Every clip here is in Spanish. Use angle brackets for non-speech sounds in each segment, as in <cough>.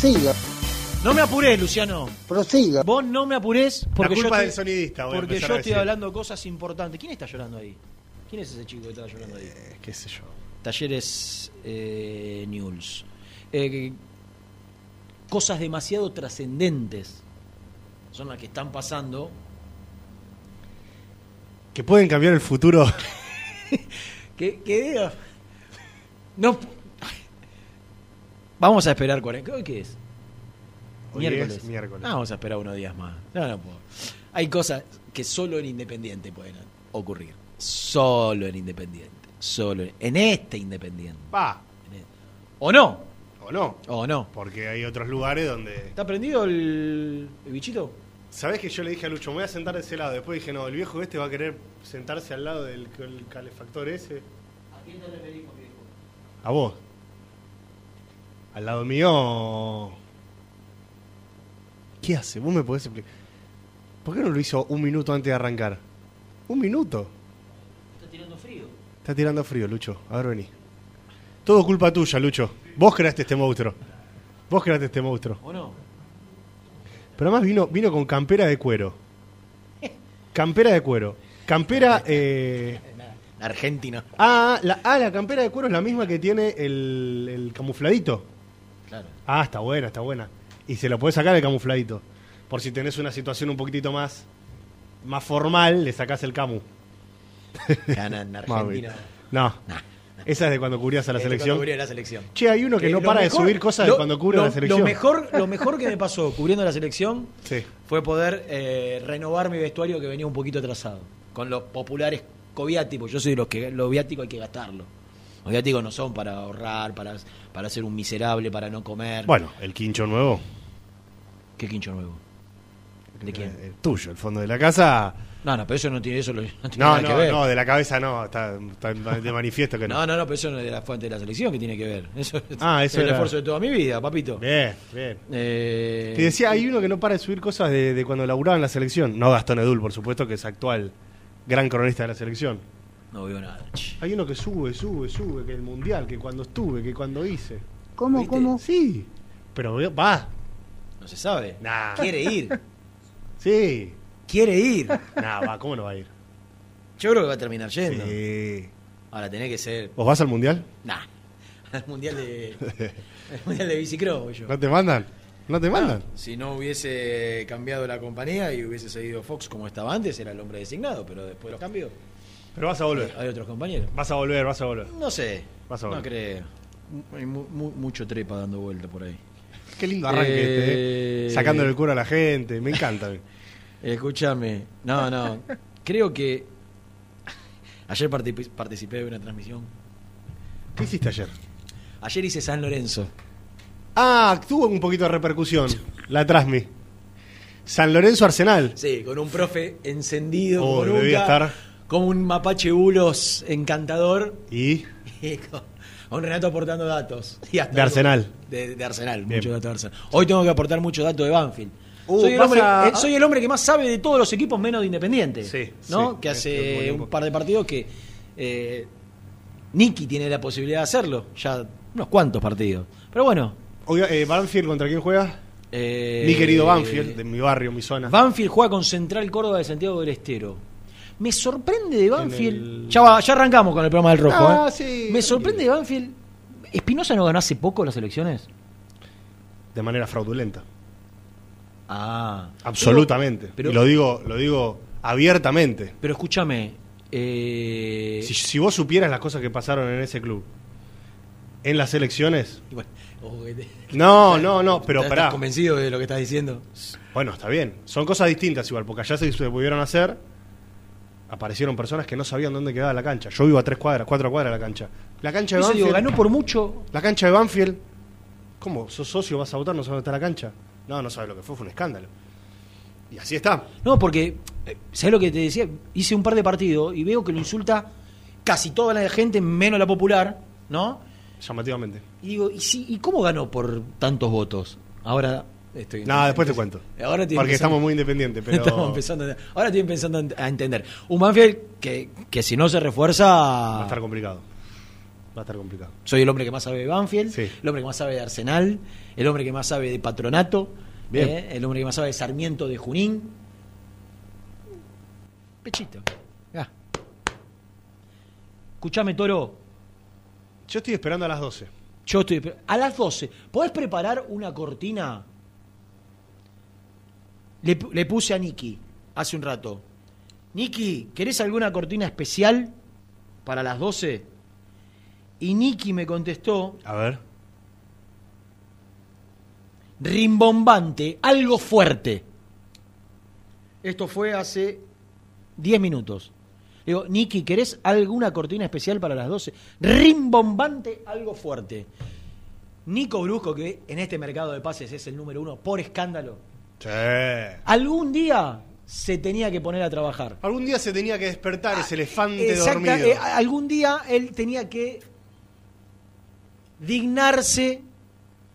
Prosiga, No me apurés, Luciano. prosiga. Vos no me apurés porque culpa yo del estoy, sonidista, voy a porque empezar yo a estoy decir. hablando cosas importantes. ¿Quién está llorando ahí? ¿Quién es ese chico que está llorando ahí? Eh, qué sé yo. Talleres eh, News. Eh, cosas demasiado trascendentes son las que están pasando. Que pueden cambiar el futuro. <laughs> Que, que diga. No. Vamos a esperar 40. ¿Hoy qué es? Hoy es miércoles. Ah, vamos a esperar unos días más. No, no puedo. Hay cosas que solo en Independiente pueden ocurrir. Solo en Independiente. Solo en, en este Independiente. Va. E- ¿O no? O no. ¿O no? Porque hay otros lugares donde. ¿Está prendido el, el bichito? ¿Sabés que yo le dije a Lucho, me voy a sentar de ese lado? Después dije, no, el viejo este va a querer sentarse al lado del el calefactor ese. ¿A quién te referís viejo? A vos. Al lado mío. ¿Qué hace? Vos me podés explicar. ¿Por qué no lo hizo un minuto antes de arrancar? Un minuto. Está tirando frío. Está tirando frío, Lucho. A ver, vení. Todo culpa tuya, Lucho. Vos creaste este monstruo. Vos creaste este monstruo. ¿O no? Pero además vino, vino con campera de cuero. Campera de cuero. Campera. Eh... Argentina. Ah, la, ah, la campera de cuero es la misma que tiene el, el camufladito. Claro. Ah, está buena, está buena. Y se lo puede sacar el camufladito. Por si tenés una situación un poquitito más, más formal, le sacás el camu. Gana en <laughs> Argentina. No. Esa es de cuando cubrías a la selección. cuando cubría la selección. Che, hay uno que, no lo para mejor- de subir cosas de lo- cuando cubre lo- la selección. Lo mejor, lo mejor que me pasó cubriendo la selección Sí. fue poder eh, renovar mi vestuario que venía un poquito atrasado. Con los populares coviáticos. Yo soy de los que los viáticos hay que gastarlo. Los viáticos no son para ahorrar, para, para ser un miserable, para no comer. Bueno, el quincho nuevo. ¿Qué quincho nuevo? ¿De quién? El tuyo, el fondo de la casa. No, no, pero eso no tiene, eso lo- <laughs> no tiene No, nada que no, ver. no, de la cabeza no. Está, está de manifiesto que no. No, no, no, pero eso no es de la fuente de la selección que tiene que ver. Eso Ah, es eso el era- esfuerzo de toda mi vida, papito. Bien, bien. Eh, Te decía, hay uno que no para de subir cosas de, de cuando laburaba en la selección. No Gastón Edul, por supuesto, que es actual gran cronista de la selección. No veo nada. che. Hay uno que sube, sube, sube, que el mundial, que cuando estuve, que cuando hice. ¿Cómo, ¿Viste? cómo? Sí, pero va, No se sabe. Nah. Quiere ir. <laughs> sí. Quiere ir. Nah, va, ¿cómo no va a ir? Yo creo que va a terminar yendo. Sí. Ahora tenés que ser. ¿Vos vas al mundial? Nah. <laughs> Al mundial de. <laughs> al mundial de bicicross voy yo. ¿No te mandan? ¿No te mandan? Ah, si no hubiese cambiado la compañía y hubiese seguido Fox como estaba antes, era el hombre designado, pero después lo cambió. Pero vas a volver. Hay otros compañeros. Vas a volver, vas a volver. No sé. Vas a no volver. creo. Hay mu- mu- mucho trepa dando vuelta por ahí. Qué lindo arranque este, Eh, ¿eh? Sacándole el cuero a la gente. Me encanta. <laughs> Escúchame. No, no. Creo que. Ayer parti- participé de una transmisión. ¿Qué hiciste ayer? Ayer hice San Lorenzo. Ah, tuvo un poquito de repercusión. La Trasmi. San Lorenzo Arsenal. Sí, con un profe encendido Oh, debía estar. Como un mapache bulos encantador. Y <laughs> Y con, con Renato aportando datos. Y hasta De Arsenal. De, de Arsenal, muchos datos de Arsenal. Hoy tengo que aportar muchos datos de Banfield. Uh, soy, el vas hombre, a- eh, soy el hombre que más sabe de todos los equipos menos de Independiente. Sí, ¿no? sí, que hace un par de partidos que eh, Nicky tiene la posibilidad de hacerlo. Ya unos cuantos partidos. Pero bueno. Oiga, eh, Banfield, ¿contra quién juega? eh, mi querido Banfield, de mi barrio, mi zona. Banfield juega con Central Córdoba de Santiago del Estero. Me sorprende de Banfield. el- Ya, va- ya arrancamos con el programa del Rojo. Ah, ¿eh? sí, Me sorprende de Banfield. ¿Espinosa no ganó hace poco las elecciones? De manera fraudulenta. Ah. Absolutamente. Pero, y lo digo, lo digo abiertamente. pero escúchame. eh, Si, si vos supieras las cosas que pasaron en ese club, en las elecciones. bueno, No, no, no, <laughs> pero ¿Estás pará. convencido de lo que estás diciendo? Bueno, está bien. Son cosas distintas igual, porque allá se, se pudieron hacer. Aparecieron personas que no sabían dónde quedaba la cancha. Yo vivo a tres cuadras, cuatro cuadras de la cancha. La cancha de Eso digo, Banfield. ganó por mucho. La cancha de Banfield. ¿Cómo? ¿Sos socio? ¿Vas a votar? ¿No sabes dónde está la cancha? No, no sabes lo que fue, fue un escándalo. Y así está. No, porque, eh, ¿sabes lo que te decía? Hice un par de partidos y veo que lo insulta casi toda la gente, menos la popular, ¿no? Llamativamente. Y digo, ¿y, si- ¿y cómo ganó por tantos votos? Ahora estoy. Nada, después te cuento. Ahora Porque estamos muy independientes, <laughs> pero. Estamos empezando ahora estoy empezando a ent- a entender. Un Banfield que, que si no se refuerza. Va a estar complicado. Va a estar complicado. Soy el hombre que más sabe de Banfield, Sí. el hombre que más sabe de Arsenal, el hombre que más sabe de Patronato, Bien. ¿eh? el hombre que más sabe de Sarmiento de Junín. Pechito. Ah. Escuchame, Toro. Yo estoy esperando a las 12. Yo estoy. A las 12. ¿Podés preparar una cortina? Le, pu- le puse a Nicky hace un rato. Nicky, ¿querés alguna cortina especial para las 12? Y Nicky me contestó, A ver. rimbombante, algo fuerte. Esto fue hace 10 minutos. Le Digo, Nicky, ¿querés alguna cortina especial para las 12? Rimbombante, algo fuerte. Nico Brusco, que en este mercado de pases es el número uno por escándalo, Sí. algún día se tenía que poner a trabajar. Algún día se tenía que despertar ese elefante Exacta- dormido. eh, algún día él tenía que dignarse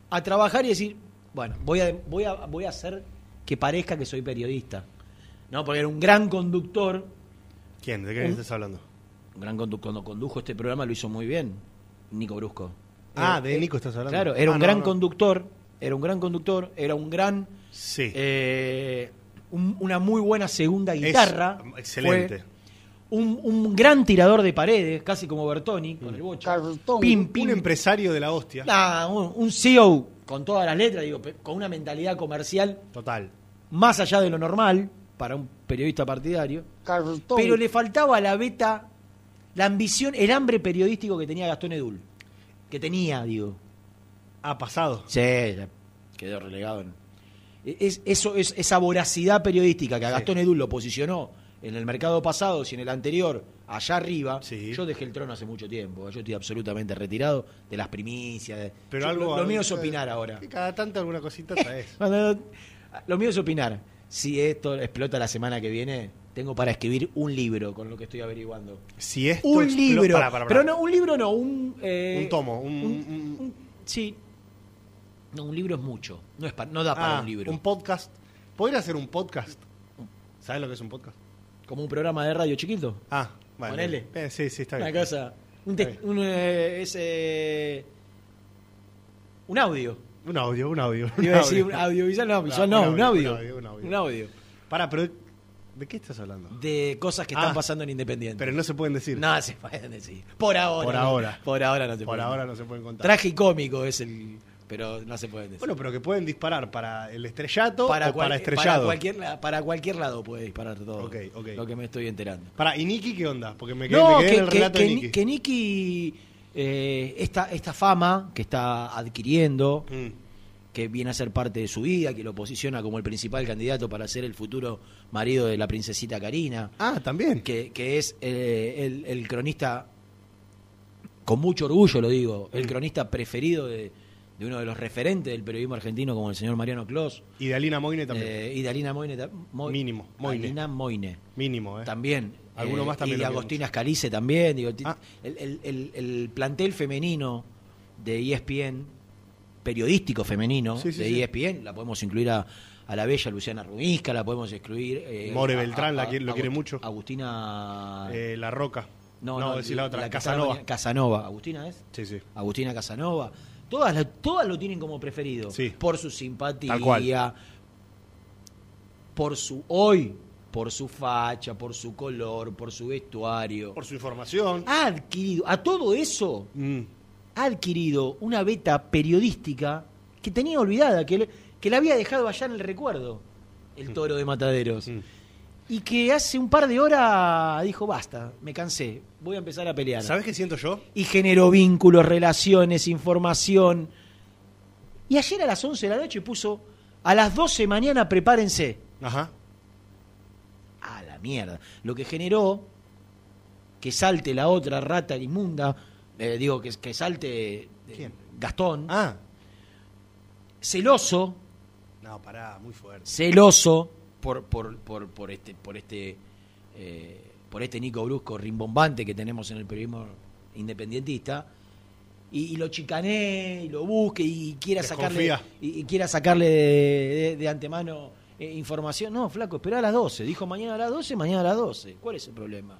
a trabajar y decir, bueno, voy a, voy a, voy a hacer que parezca que soy periodista. ¿No? Porque era un gran conductor. ¿Quién? ¿De qué Un- estás hablando? Un gran condu- cuando condujo este programa lo hizo muy bien, Nico Brusco. Ah, Era- de Nico estás hablando. Claro, era Ah, un no, gran no. conductor, era un gran conductor, era un gran Sí. eh, un- una muy buena segunda Es guitarra. excelente. Fue un, un gran tirador de paredes, casi como Bertoni, con el bocho. Cartón. Pim, pim. Un empresario de la hostia. Nah, un, un CEO con todas las letras, digo, con una mentalidad comercial Total. más allá de lo normal para un periodista partidario. Cartón. Pero le faltaba la beta, la ambición, el hambre periodístico que tenía Gastón Edul. Que tenía, digo. Ha pasado. Sí, ya quedó relegado. en- Es, eso, es, esa voracidad periodística que a. Gastón Edul lo posicionó en el mercado pasado, si en el anterior, allá arriba. Sí. Yo dejé el trono hace mucho tiempo. Yo estoy absolutamente retirado de las primicias. de- Pero Yo- algo. lo, lo mío es opinar ahora. que Cada tanto alguna cosita traes. <laughs> Lo mío es opinar. Si esto explota la semana que viene, tengo para escribir un libro con lo que estoy averiguando. si esto Un libro. Pero no, un libro no, un... eh, Un tomo, un- un- un- un- sí. No, un libro es mucho. No, es pa- no da para Ah, un libro. un podcast. ¿Podría hacer un podcast? ¿Sabes lo que es un podcast? Como un programa de radio chiquito. Ah, bueno. Ponele. Eh, sí, sí, está Una bien. cosa. Un, te- eh, es, eh, un audio. Un audio, un audio. un Iba a decir audio. un no, Un visual no, un audio. Un audio, un audio. Un audio. Pará, pero ¿de qué estás hablando? De cosas que están Ah, pasando en Independiente. Pero no se pueden decir. No se pueden decir. Por ahora. Por no. ahora. Por ahora no se Por pueden. ahora no se pueden contar. Traje y cómico es el. Pero no se pueden decir. Bueno, pero que pueden disparar para el estrellato para, o para cual- estrellado. para cualquier, para cualquier lado puede disparar todo. Ok, ok. Lo que me estoy enterando. Pará, ¿y Nicky qué onda? Porque me quedé, No, me quedé que, en el relato que de Ni- Nicky. que Nicky, eh, esta, esta fama que está adquiriendo, Mm. que viene a ser parte de su vida, que lo posiciona como el principal candidato para ser el futuro marido de la princesita Karina, Ah, también. que, que es eh, el, el cronista, con mucho orgullo lo digo, el Mm. cronista preferido de, de uno de los referentes del periodismo argentino como el señor Mariano Clos. Y de Alina Moine también. Eh, y de Alina Moine. Mo- Mínimo, Moine. Alina Moine. Mínimo, ¿eh? También. Alguno Eh, más también Y de Agostina Scalice también. Digo, Ah. el, el- el- el plantel femenino de ESPN, periodístico femenino Sí, sí, de sí. ESPN, la podemos incluir a, a la bella Luciana Ruizca, la podemos excluir. eh, More a- Beltrán, a- la quiere- lo quiere mucho. Agustina. La Roca. no, no, no, decir la otra. Casanova. Casanova. ¿Agustina es? Sí, sí. Agustina Casanova. Todas, la- todas lo tienen como preferido. Sí. Por su simpatía. Por su hoy. Por su facha, por su color, por su vestuario. Por su información. Ha adquirido, a todo eso, Mm. ha adquirido una beta periodística que tenía olvidada, que, le- que la había dejado allá en el recuerdo, el toro de Mataderos. Mm. Y que hace un par de horas dijo, basta, me cansé, voy a empezar a pelear ¿Sabes qué siento yo? y generó vínculos, relaciones, información. Y ayer a las 11 de la noche puso, a las 12 mañana prepárense. Ajá. A la mierda. Lo que generó que salte la otra rata inmunda, eh, digo, que, que salte eh, ¿Quién? Gastón, Ah. celoso, No, pará, muy fuerte. celoso por, por, por, por este, por este, eh, por este Nico Brusco rimbombante que tenemos en el periodismo independentista, y, y lo chicané, y lo busque, y quiera sacarle, y, y quiera sacarle de, de- de antemano eh, información. No, flaco, espera a las 12. Dijo mañana a las 12, mañana a las 12. ¿Cuál es el problema?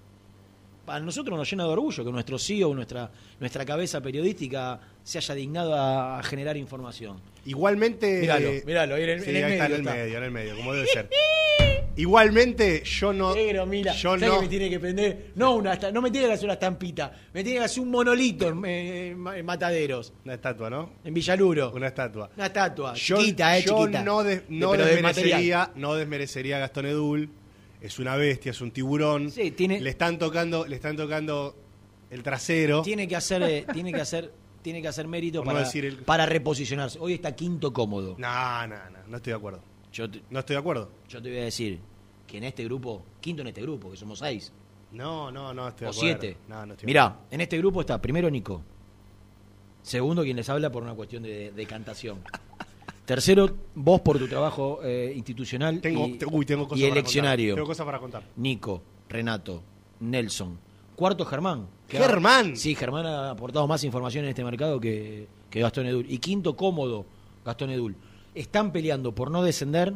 A nosotros nos llena de orgullo que nuestro CEO, nuestra, nuestra cabeza periodística, se haya dignado a, a generar información. Igualmente. Míralo, míralo, ahí en el- sí, en el ahí está, en medio el está. medio, en el medio, como debe <laughs> ser. Igualmente, yo no. Negro, mira, yo ¿sabes no. que me tiene que prender? No, una, no me tiene que hacer una estampita, me tiene que hacer un monolito en, en- en Mataderos, Una estatua, ¿no? en Villaluro. Una estatua. Una estatua, Yo, chiquita, eh, yo chiquita. no, no de desmerecería, no desmerecería a Gastón Edul. Es una bestia, es un tiburón. Sí, tiene- Le están tocando, le están tocando el trasero. Tiene que hacer, eh, tiene que hacer, <laughs> tiene que hacer mérito Por no para, decir el- para reposicionarse. Hoy está quinto cómodo. No, no, no, no estoy de acuerdo. Yo te, No estoy de acuerdo. yo te voy a decir que en este grupo, quinto en este grupo, que somos seis No, no, no estoy de o acuerdo. siete. No, no estoy de Mirá, en este grupo está primero Nico. Segundo, quien les habla por una cuestión de, de cantación. Tercero, vos por tu trabajo eh, institucional Tengo, y, uy, tengo cosas y para eleccionario. Tengo cosas para contar. Nico, Renato, Nelson. Cuarto, Germán. ¡Germán! ha- sí, Germán ha aportado más información en este mercado que, que Gastón Edul. Y quinto, cómodo, Gastón Edul. Están peleando por no descender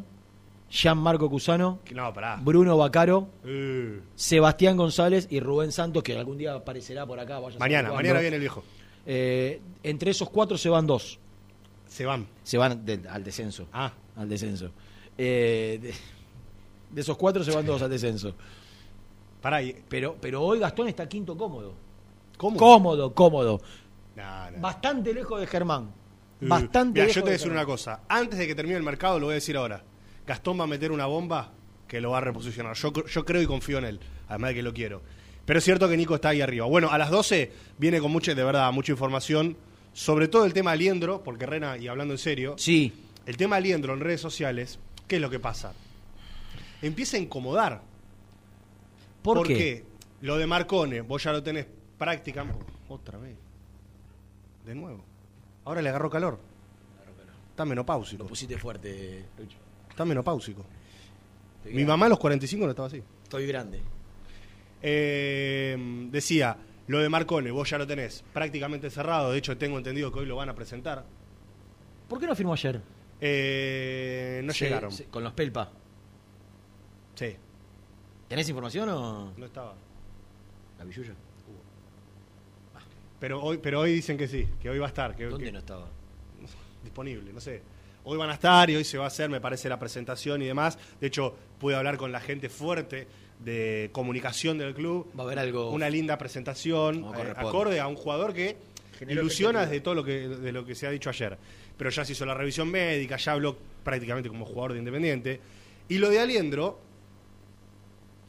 Marco Cusano, No. Bruno Bacaro, Eh, Sebastián González y Rubén Santos, que algún día aparecerá por acá. vaya mañana, mañana viene el viejo. Eh, entre esos cuatro se van dos. Se van. Se van de- al descenso. Ah, Al descenso. Eh, de, de esos cuatro se van dos al descenso. pará. y- Pero, pero hoy Gastón está quinto cómodo. ¿Cómo? Cómodo, cómodo. No, no. Bastante lejos de Germán. Eh, Bastante lejos yo te voy a de decir una cosa. Antes de que termine el mercado, lo voy a decir ahora. Gastón va a meter una bomba que lo va a reposicionar. Yo, yo creo y confío en él. Además de que lo quiero. Pero es cierto que Nico está ahí arriba. Bueno, a las 12 viene con mucha, de verdad, mucha información. Sobre todo el tema Aliendro, porque Rena, y hablando en serio, Sí, el tema Aliendro en redes sociales, ¿qué es lo que pasa? Empieza a incomodar. ¿por porque qué? lo de Marcone, vos ya lo tenés prácticamente. Otra vez. De nuevo. Ahora le agarró calor. Está menopáusico. Lo pusiste fuerte, Lucho. Está menopáusico. Mi mamá a los 45 no estaba así. Estoy grande. Eh, decía, lo de Marcone, vos ya lo tenés prácticamente cerrado. De hecho, tengo entendido que hoy lo van a presentar. ¿Por qué no firmó ayer? Eh, no llegaron. con los Pelpa. Sí. ¿Tenés información o No estaba. la billulla? Pero hoy, pero hoy dicen que sí, que hoy va a estar. Que, ¿Dónde que- no estaba? <laughs> disponible, no sé. Hoy van a estar y hoy se va a hacer, me parece, la presentación y demás. De hecho, pude hablar con la gente fuerte de comunicación del club. Va a haber algo. Una linda presentación, eh, acorde a un jugador que ilusiona desde todo lo que, de lo que se ha dicho ayer. Pero ya se hizo la revisión médica, ya habló prácticamente como jugador de Independiente. Y lo de Aliendro,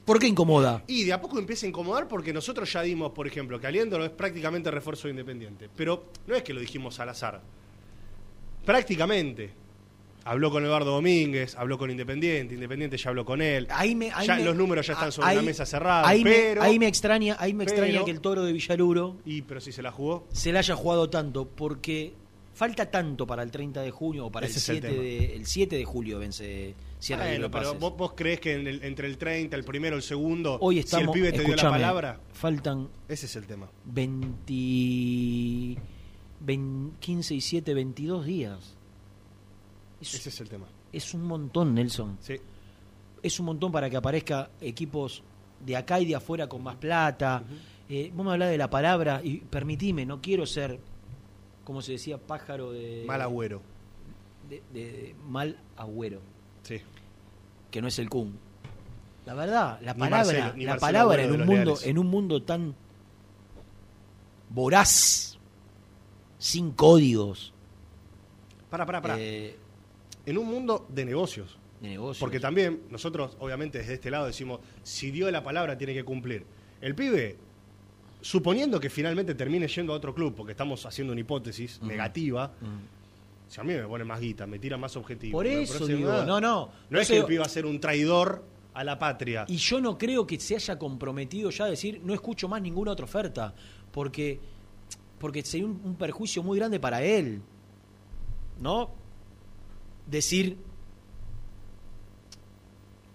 ¿Por qué incomoda? y de a poco empieza a incomodar porque nosotros ya dimos, por ejemplo, que Aliendro es prácticamente refuerzo de Independiente. Pero no es que lo dijimos al azar. Prácticamente. Habló con Eduardo Domínguez, habló con Independiente, Independiente ya habló con él. Ahí me, ahí Ya me- los números ya están sobre ahí- la mesa cerrada, Ahí, pero- me, ahí me extraña, ahí me extraña pero- que el toro de Villaluro Y pero si se la jugó, se le haya jugado tanto, porque falta tanto para el 30 de junio o para el Ese es el 7, tema. de, el 7 de julio vence cierra el Bueno, de pero vos, vos crees que en el- entre el 30, el primero, el segundo, Hoy si estamos, el pibe te dio la palabra, faltan ese es el tema. 20, 20 15 y 7, 22 días. Es, Ese es el tema. es un montón, Nelson. Sí. Es un montón para que aparezca equipos de acá y de afuera con más plata. Eh, vos me hablás de la palabra y permitime, no quiero ser, como se decía, pájaro de... Mal agüero. De, de mal agüero, Sí. que no es el Kun. La verdad, la Ni palabra, Marcelo- ni la palabra en un mundo, Leales. en un mundo tan voraz, sin códigos, Para, para, para. eh, en un mundo de negocios. de negocios. Porque también nosotros, obviamente, desde este lado decimos, si dio la palabra, tiene que cumplir. El pibe, suponiendo que finalmente termine yendo a otro club, porque estamos haciendo una hipótesis negativa, si a mí me pone más guita, me tira más objetivos. Por eso digo, nada. no, no. No es que el pibe va a ser un traidor a la patria. Y yo no creo que se haya comprometido ya a decir, no escucho más ninguna otra oferta, porque, porque sería un, un perjuicio muy grande para él. ¿No? Decir,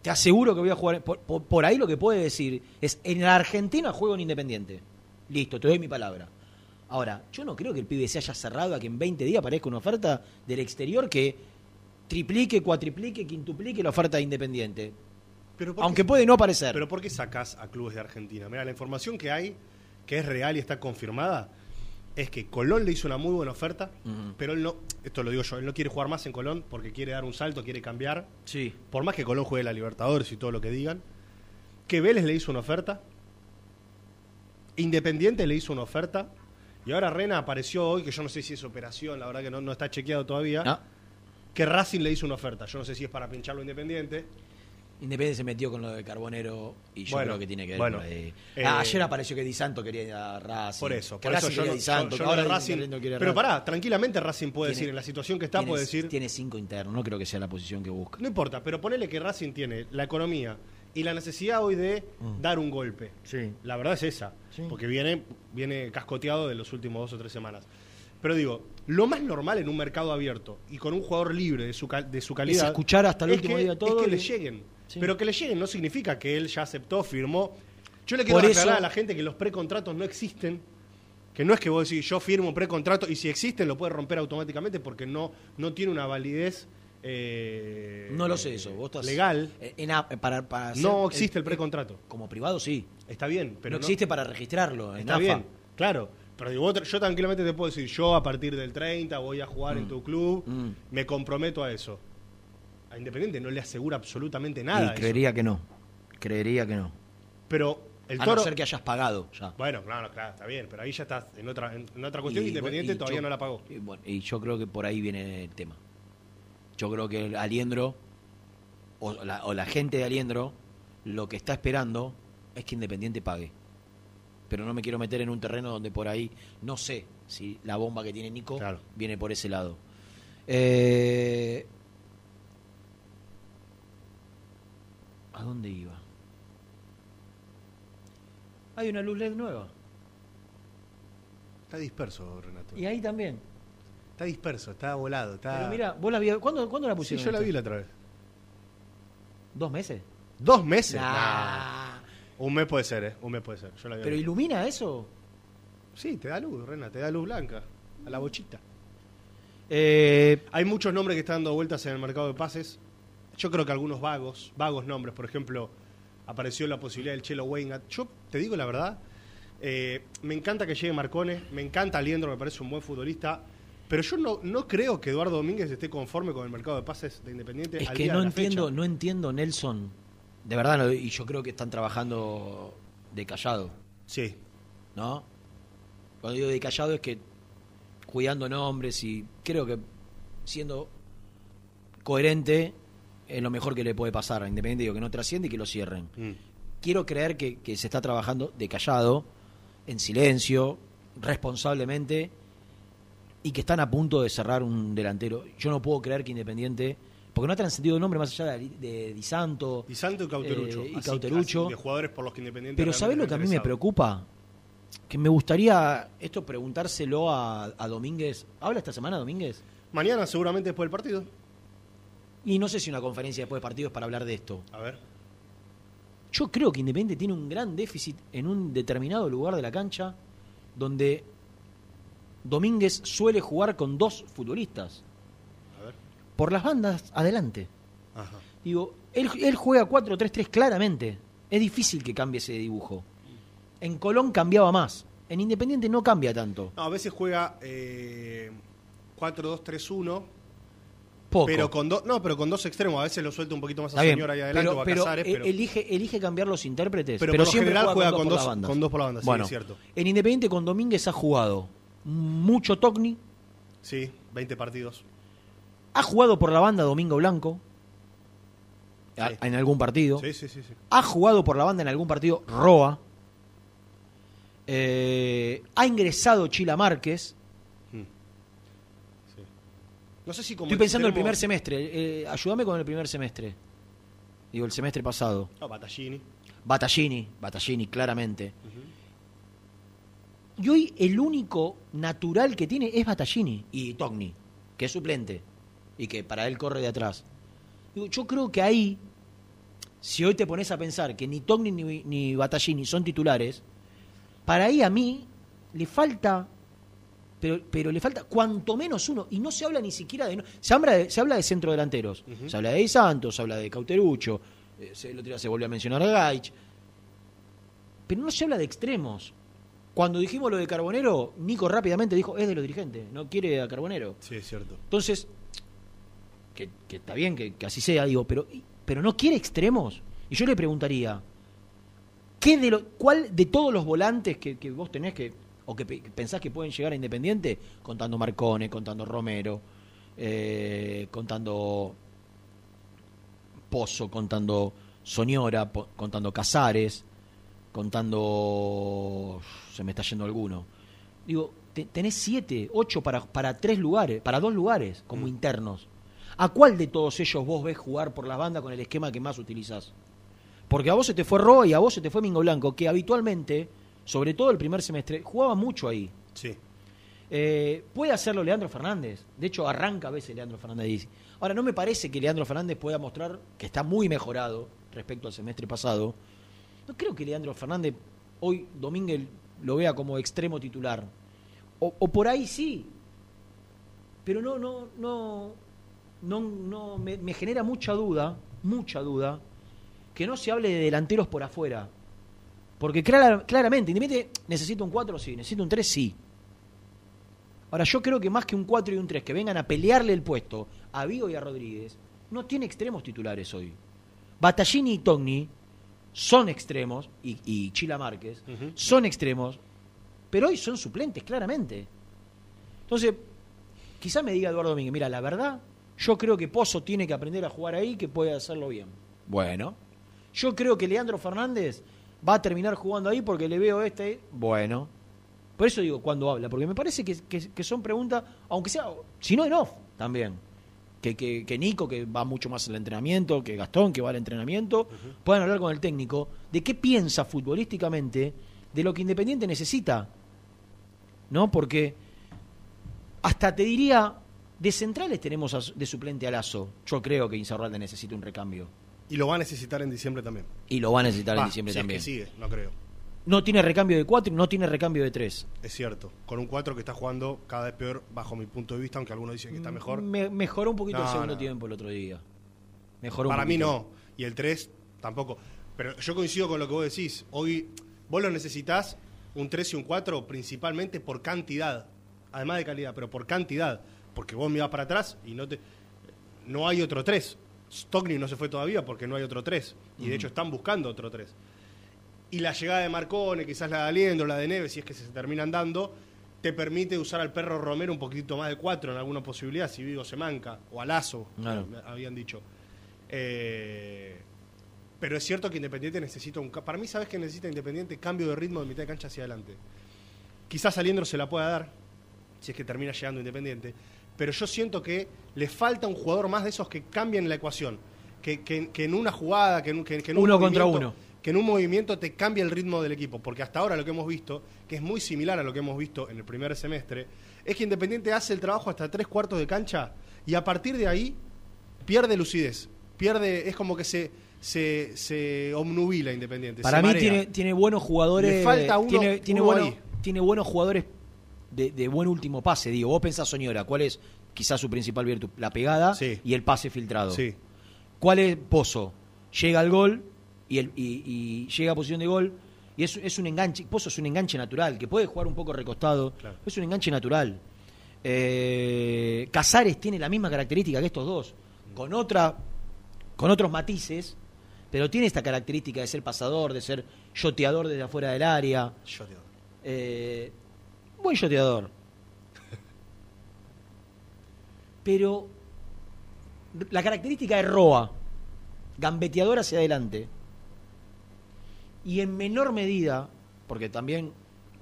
te aseguro que voy a jugar. Por, por- por ahí lo que puede decir es, en la Argentina juego en Independiente. Listo, te doy mi palabra. Ahora, yo no creo que el pibe se haya cerrado a que en 20 días aparezca una oferta del exterior que triplique, cuatriplique, quintuplique la oferta de Independiente. Pero ¿por qué- Aunque puede no parecer. Pero ¿por qué sacás a clubes de Argentina? Mira, la información que hay, que es real y está confirmada, es que Colón le hizo una muy buena oferta, pero él no, esto lo digo yo, él no quiere jugar más en Colón porque quiere dar un salto, quiere cambiar, Sí. por más que Colón juegue la Libertadores y todo lo que digan. Que Vélez le hizo una oferta, Independiente le hizo una oferta, y ahora Rena apareció hoy, que yo no sé si es operación, la verdad que no, no está chequeado todavía, No. que Racing le hizo una oferta. Yo no sé si es para pincharlo Independiente. Independiente se metió con lo de Carbonero y yo Bueno, creo que tiene que ver bueno, ahí. eh, Ah, ayer apareció que Di Santo quería ir a Racing. Por eso, por eso Racing yo no, Di Santo, yo- ahora Racing. Santo quiere Pero pará, tranquilamente Racing puede Tiene- decir, en la situación que está, tiene- puede decir. Tiene cinco internos, no creo que sea la posición que busca. No importa, pero ponele que Racing tiene la economía y la necesidad hoy de dar un golpe. Sí. La verdad es esa, Sí. porque viene, viene cascoteado de los últimos dos o tres semanas. Pero digo, lo más normal en un mercado abierto y con un jugador libre de su, de su calidad. escuchar hasta el es último que- día todo Es que y- le lleguen. Sí. Pero que le lleguen no significa que él ya aceptó, firmó. Yo le quiero Por aclarar eso- a la gente que los precontratos no existen. Que no es que vos decís, yo firmo un precontrato y si existen lo puede romper automáticamente porque no, no tiene una validez eh, No lo sé eso. Vos estás legal. En a- para, para hacer- No existe el precontrato. Como privado sí. Está bien, pero no existe para registrarlo. en Está AFA. bien, claro. Pero digo, yo tranquilamente te puedo decir, yo a partir del 30 voy a jugar en tu club, Mm. me comprometo a eso. A Independiente no le asegura absolutamente nada. Y eso. creería que no. Creería que no. Pero el a toro. no ser que hayas pagado ya. Bueno, claro, claro, está bien, pero ahí ya estás en otra, en, en otra cuestión. Y- Independiente y todavía yo- no la pagó. Y, bueno, y yo creo que por ahí viene el tema. Yo creo que el Aliendro, o la, o la gente de Aliendro, lo que está esperando es que Independiente pague. Pero no me quiero meter en un terreno donde por ahí no sé si la bomba que tiene Nico Claro. viene por ese lado. Eh, ¿A dónde iba? Hay una luz LED nueva. Está disperso, Renato. Y ahí también. Está disperso, está volado. Está... Pero mira, vos la vi, ¿cuándo, ¿cuándo la sí, pusieron? yo la vi la otra vez. ¿Dos meses? ¿Dos meses? Nah. Nah. Un mes puede ser, ¿eh? Un mes puede ser. Yo la vi ¿Pero ilumina eso? Sí, te da luz, Rena, te da luz blanca. A la bochita. Eh, Hay muchos nombres que están dando vueltas en el mercado de pases. Yo creo que algunos vagos, vagos nombres, por ejemplo, apareció la posibilidad del Chelo Weingat. Yo te digo la verdad, eh, me encanta que llegue Marcone, me encanta Aliendro, me parece un buen futbolista. Pero yo no, no creo que Eduardo Domínguez esté conforme con el mercado de pases de Independiente. Es al que día no de la entiendo, fecha. no entiendo, Nelson. De verdad, no, y yo creo que están trabajando de callado, Sí, ¿no? Cuando digo de callado es que cuidando nombres y creo que siendo coherente es lo mejor que le puede pasar a Independiente, digo, que no trasciende y que lo cierren. Mm. Quiero creer que, que se está trabajando de callado, en silencio, responsablemente, y que están a punto de cerrar un delantero. Yo no puedo creer que Independiente, porque no ha trascendido el nombre más allá de, de Di Santo, Di Santo y Cauterucho. Eh, y Así- Cauterucho. así de jugadores por los que Independiente. Pero ¿sabés lo que a mí me preocupa? Que me gustaría esto preguntárselo a, a Domínguez. ¿Habla esta semana Domínguez? Mañana, seguramente después del partido. Y no sé si una conferencia después de partido es para hablar de esto. A ver. Yo creo que Independiente tiene un gran déficit en un determinado lugar de la cancha donde Domínguez suele jugar con dos futbolistas. A ver. Por las bandas, adelante. Ajá. Digo, él, él juega 4-3-3 claramente. Es difícil que cambie ese dibujo. En Colón cambiaba más. En Independiente no cambia tanto. No, a veces juega eh, 4-2-3-1. Poco. Pero con dos, no, pero con dos extremos. A veces lo suelta un poquito más a Está bien, Señor ahí adelante pero, o a pero, Casares, pero, Elige, elige cambiar los intérpretes. pero Pero, por lo siempre general juega con por dos, con por la banda, sí, bueno, es cierto. en Independiente con Domínguez ha jugado mucho Tocni, Sí, 20 partidos. ha jugado por la banda Domingo Blanco a- Sí. en algún partido, Sí, sí, sí. sí. ha jugado por la banda en algún partido Roa, eh, ha ingresado Chila Márquez. No sé si como Estoy pensando en el extremo- primer semestre. eh, ayúdame con el primer semestre. Digo, el semestre pasado. No, Battaglini. Battaglini, Battaglini, claramente. Y hoy el único natural que tiene es Battaglini y Togni, que es suplente y que para él corre de atrás. Digo, yo creo que ahí, si hoy te pones a pensar que ni Togni ni, ni Battaglini son titulares, para ahí a mí le falta, pero, pero le falta cuanto menos uno, y no se habla ni siquiera de... Se habla de, se habla de centro delanteros, se habla de Santos, se habla de Cauterucho, eh, se, el otro día se volvió a mencionar a Gaich, pero no se habla de extremos. Cuando dijimos lo de Carbonero, Nico rápidamente dijo, es de los dirigentes, no quiere a Carbonero. Sí, es cierto. Entonces, que, que está bien que, que así sea, digo, pero, pero no quiere extremos. Y yo le preguntaría, ¿qué de lo, ¿cuál de todos los volantes que, que vos tenés que, o que, pe- que pensás que pueden llegar a Independiente, contando Marcone, contando Romero, eh, contando Pozo, contando Soñora, contando Casares, contando. Se me está yendo alguno. Digo, te- tenés siete, ocho para, para tres lugares, para dos lugares como internos. ¿A cuál de todos ellos vos ves jugar por las bandas con el esquema que más utilizás? Porque a vos se te fue Roa y a vos se te fue Mingo Blanco, que habitualmente, sobre todo el primer semestre, jugaba mucho ahí. Sí. Eh, puede hacerlo Leandro Fernández. De hecho, arranca a veces Leandro Fernández. dice. Ahora, no me parece que Leandro Fernández pueda mostrar que está muy mejorado respecto al semestre pasado. No creo que Leandro Fernández hoy, Domínguez, lo vea como extremo titular. O, o por ahí sí. Pero no, no, no, no, no me, me genera mucha duda, mucha duda, que no se hable de delanteros por afuera. Porque clara- claramente, Independiente necesita un 4, sí, necesita un 3, sí. Ahora, yo creo que más que un 4 y un 3 que vengan a pelearle el puesto a Vigo y a Rodríguez, no tiene extremos titulares hoy. Battaglini y Togni son extremos, y, y Chila Márquez, son extremos, pero hoy son suplentes, claramente. Entonces, quizá me diga Eduardo Domínguez, mira, la verdad, yo creo que Pozo tiene que aprender a jugar ahí, que puede hacerlo bien. Bueno. Yo creo que Leandro Fernández va a terminar jugando ahí porque le veo este. Bueno. Por eso digo cuando habla, porque me parece que, que- que son preguntas, aunque sea, si no en off, también. Que, que, que Nico, que va mucho más al entrenamiento, que Gastón, que va al entrenamiento, puedan hablar con el técnico de qué piensa futbolísticamente de lo que Independiente necesita. ¿No? Porque hasta te diría, de centrales tenemos a- de suplente a Lazo. Yo creo que Insaurralde necesita un recambio. Y lo va a necesitar en diciembre también. Y lo va a necesitar en diciembre si es también. que sigue, no creo. No tiene recambio de 4 y no tiene recambio de 3. Es cierto. Con un 4 que está jugando cada vez peor bajo mi punto de vista, aunque algunos dicen que está mejor. Me- mejoró un poquito el No, segundo no. tiempo el otro día. Mejoró un Para mí no. Y el 3 tampoco. Pero yo coincido con lo que vos decís. Hoy vos lo necesitas un 3 y un 4 principalmente por cantidad. Además de calidad, pero por cantidad. Porque vos mirás para atrás y no te no hay otro 3. Stockney no se fue todavía porque no hay otro 3. Y de hecho están buscando otro 3. Y la llegada de Marcone, quizás la de Aliendro, la de Neves, si es que se terminan dando, te permite usar al perro Romero un poquitito más de 4 en alguna posibilidad, si Vigo se manca, o a Lazo, Claro. habían dicho. Eh, pero es cierto que Independiente necesita un... Para mí, ¿sabes que necesita Independiente? Cambio de ritmo de mitad de cancha hacia adelante. Quizás Aliendro se la pueda dar, si es que termina llegando Independiente, pero yo siento que le falta un jugador más de esos que cambien la ecuación. Que, que- que en una jugada, que en, que- en un Uno contra movimiento- uno. Que en un movimiento te cambie el ritmo del equipo. Porque hasta ahora lo que hemos visto, que es muy similar a lo que hemos visto en el primer semestre, es que Independiente hace el trabajo hasta tres cuartos de cancha y a partir de ahí pierde lucidez. Pierde, es como que se, se, se omnubila Independiente. Para mí marea. tiene, tiene buenos jugadores. Le falta uno- tiene, uno tiene buenos jugadores de, de buen último pase. Digo, vos pensás, Soñora, ¿cuál es quizás su principal virtud? La pegada Sí. y el pase filtrado. Sí. ¿Cuál es Pozo? Llega al gol y, el, y, y llega a posición de gol y es, es un enganche. Pozo es un enganche natural, que puede jugar un poco recostado. Claro. Es un enganche natural. Eh, Casares tiene la misma característica que estos dos, con otra, con otros matices, pero tiene esta característica de ser pasador, de ser yoteador desde afuera del área. Eh, buen yoteador. Pero la característica de Roa, gambeteador hacia adelante, y en menor medida, porque también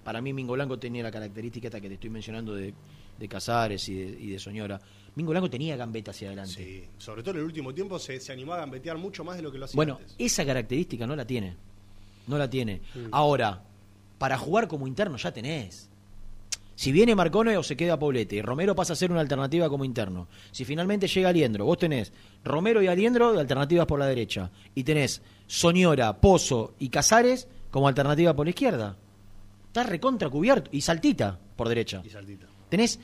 para mí Mingo Blanco tenía la característica esta que te estoy mencionando de, de Casares y de, y de Soñora. Mingo Blanco tenía gambeta hacia adelante. Sí, sobre todo en el último tiempo se, se animó a gambetear mucho más de lo que lo hacía Bueno, antes. esa característica no la tiene. No la tiene. Mm. Ahora, para jugar como interno ya tenés. Si viene Marcone o se queda Poblete, Romero pasa a ser una alternativa como interno. Si finalmente llega Aliendro, vos tenés Romero y Aliendro de alternativas por la derecha. Y tenés Soñora, Pozo y Casares como alternativa por la izquierda. Estás recontra cubierto. Y Saltita por derecha. Y saltita. Tenés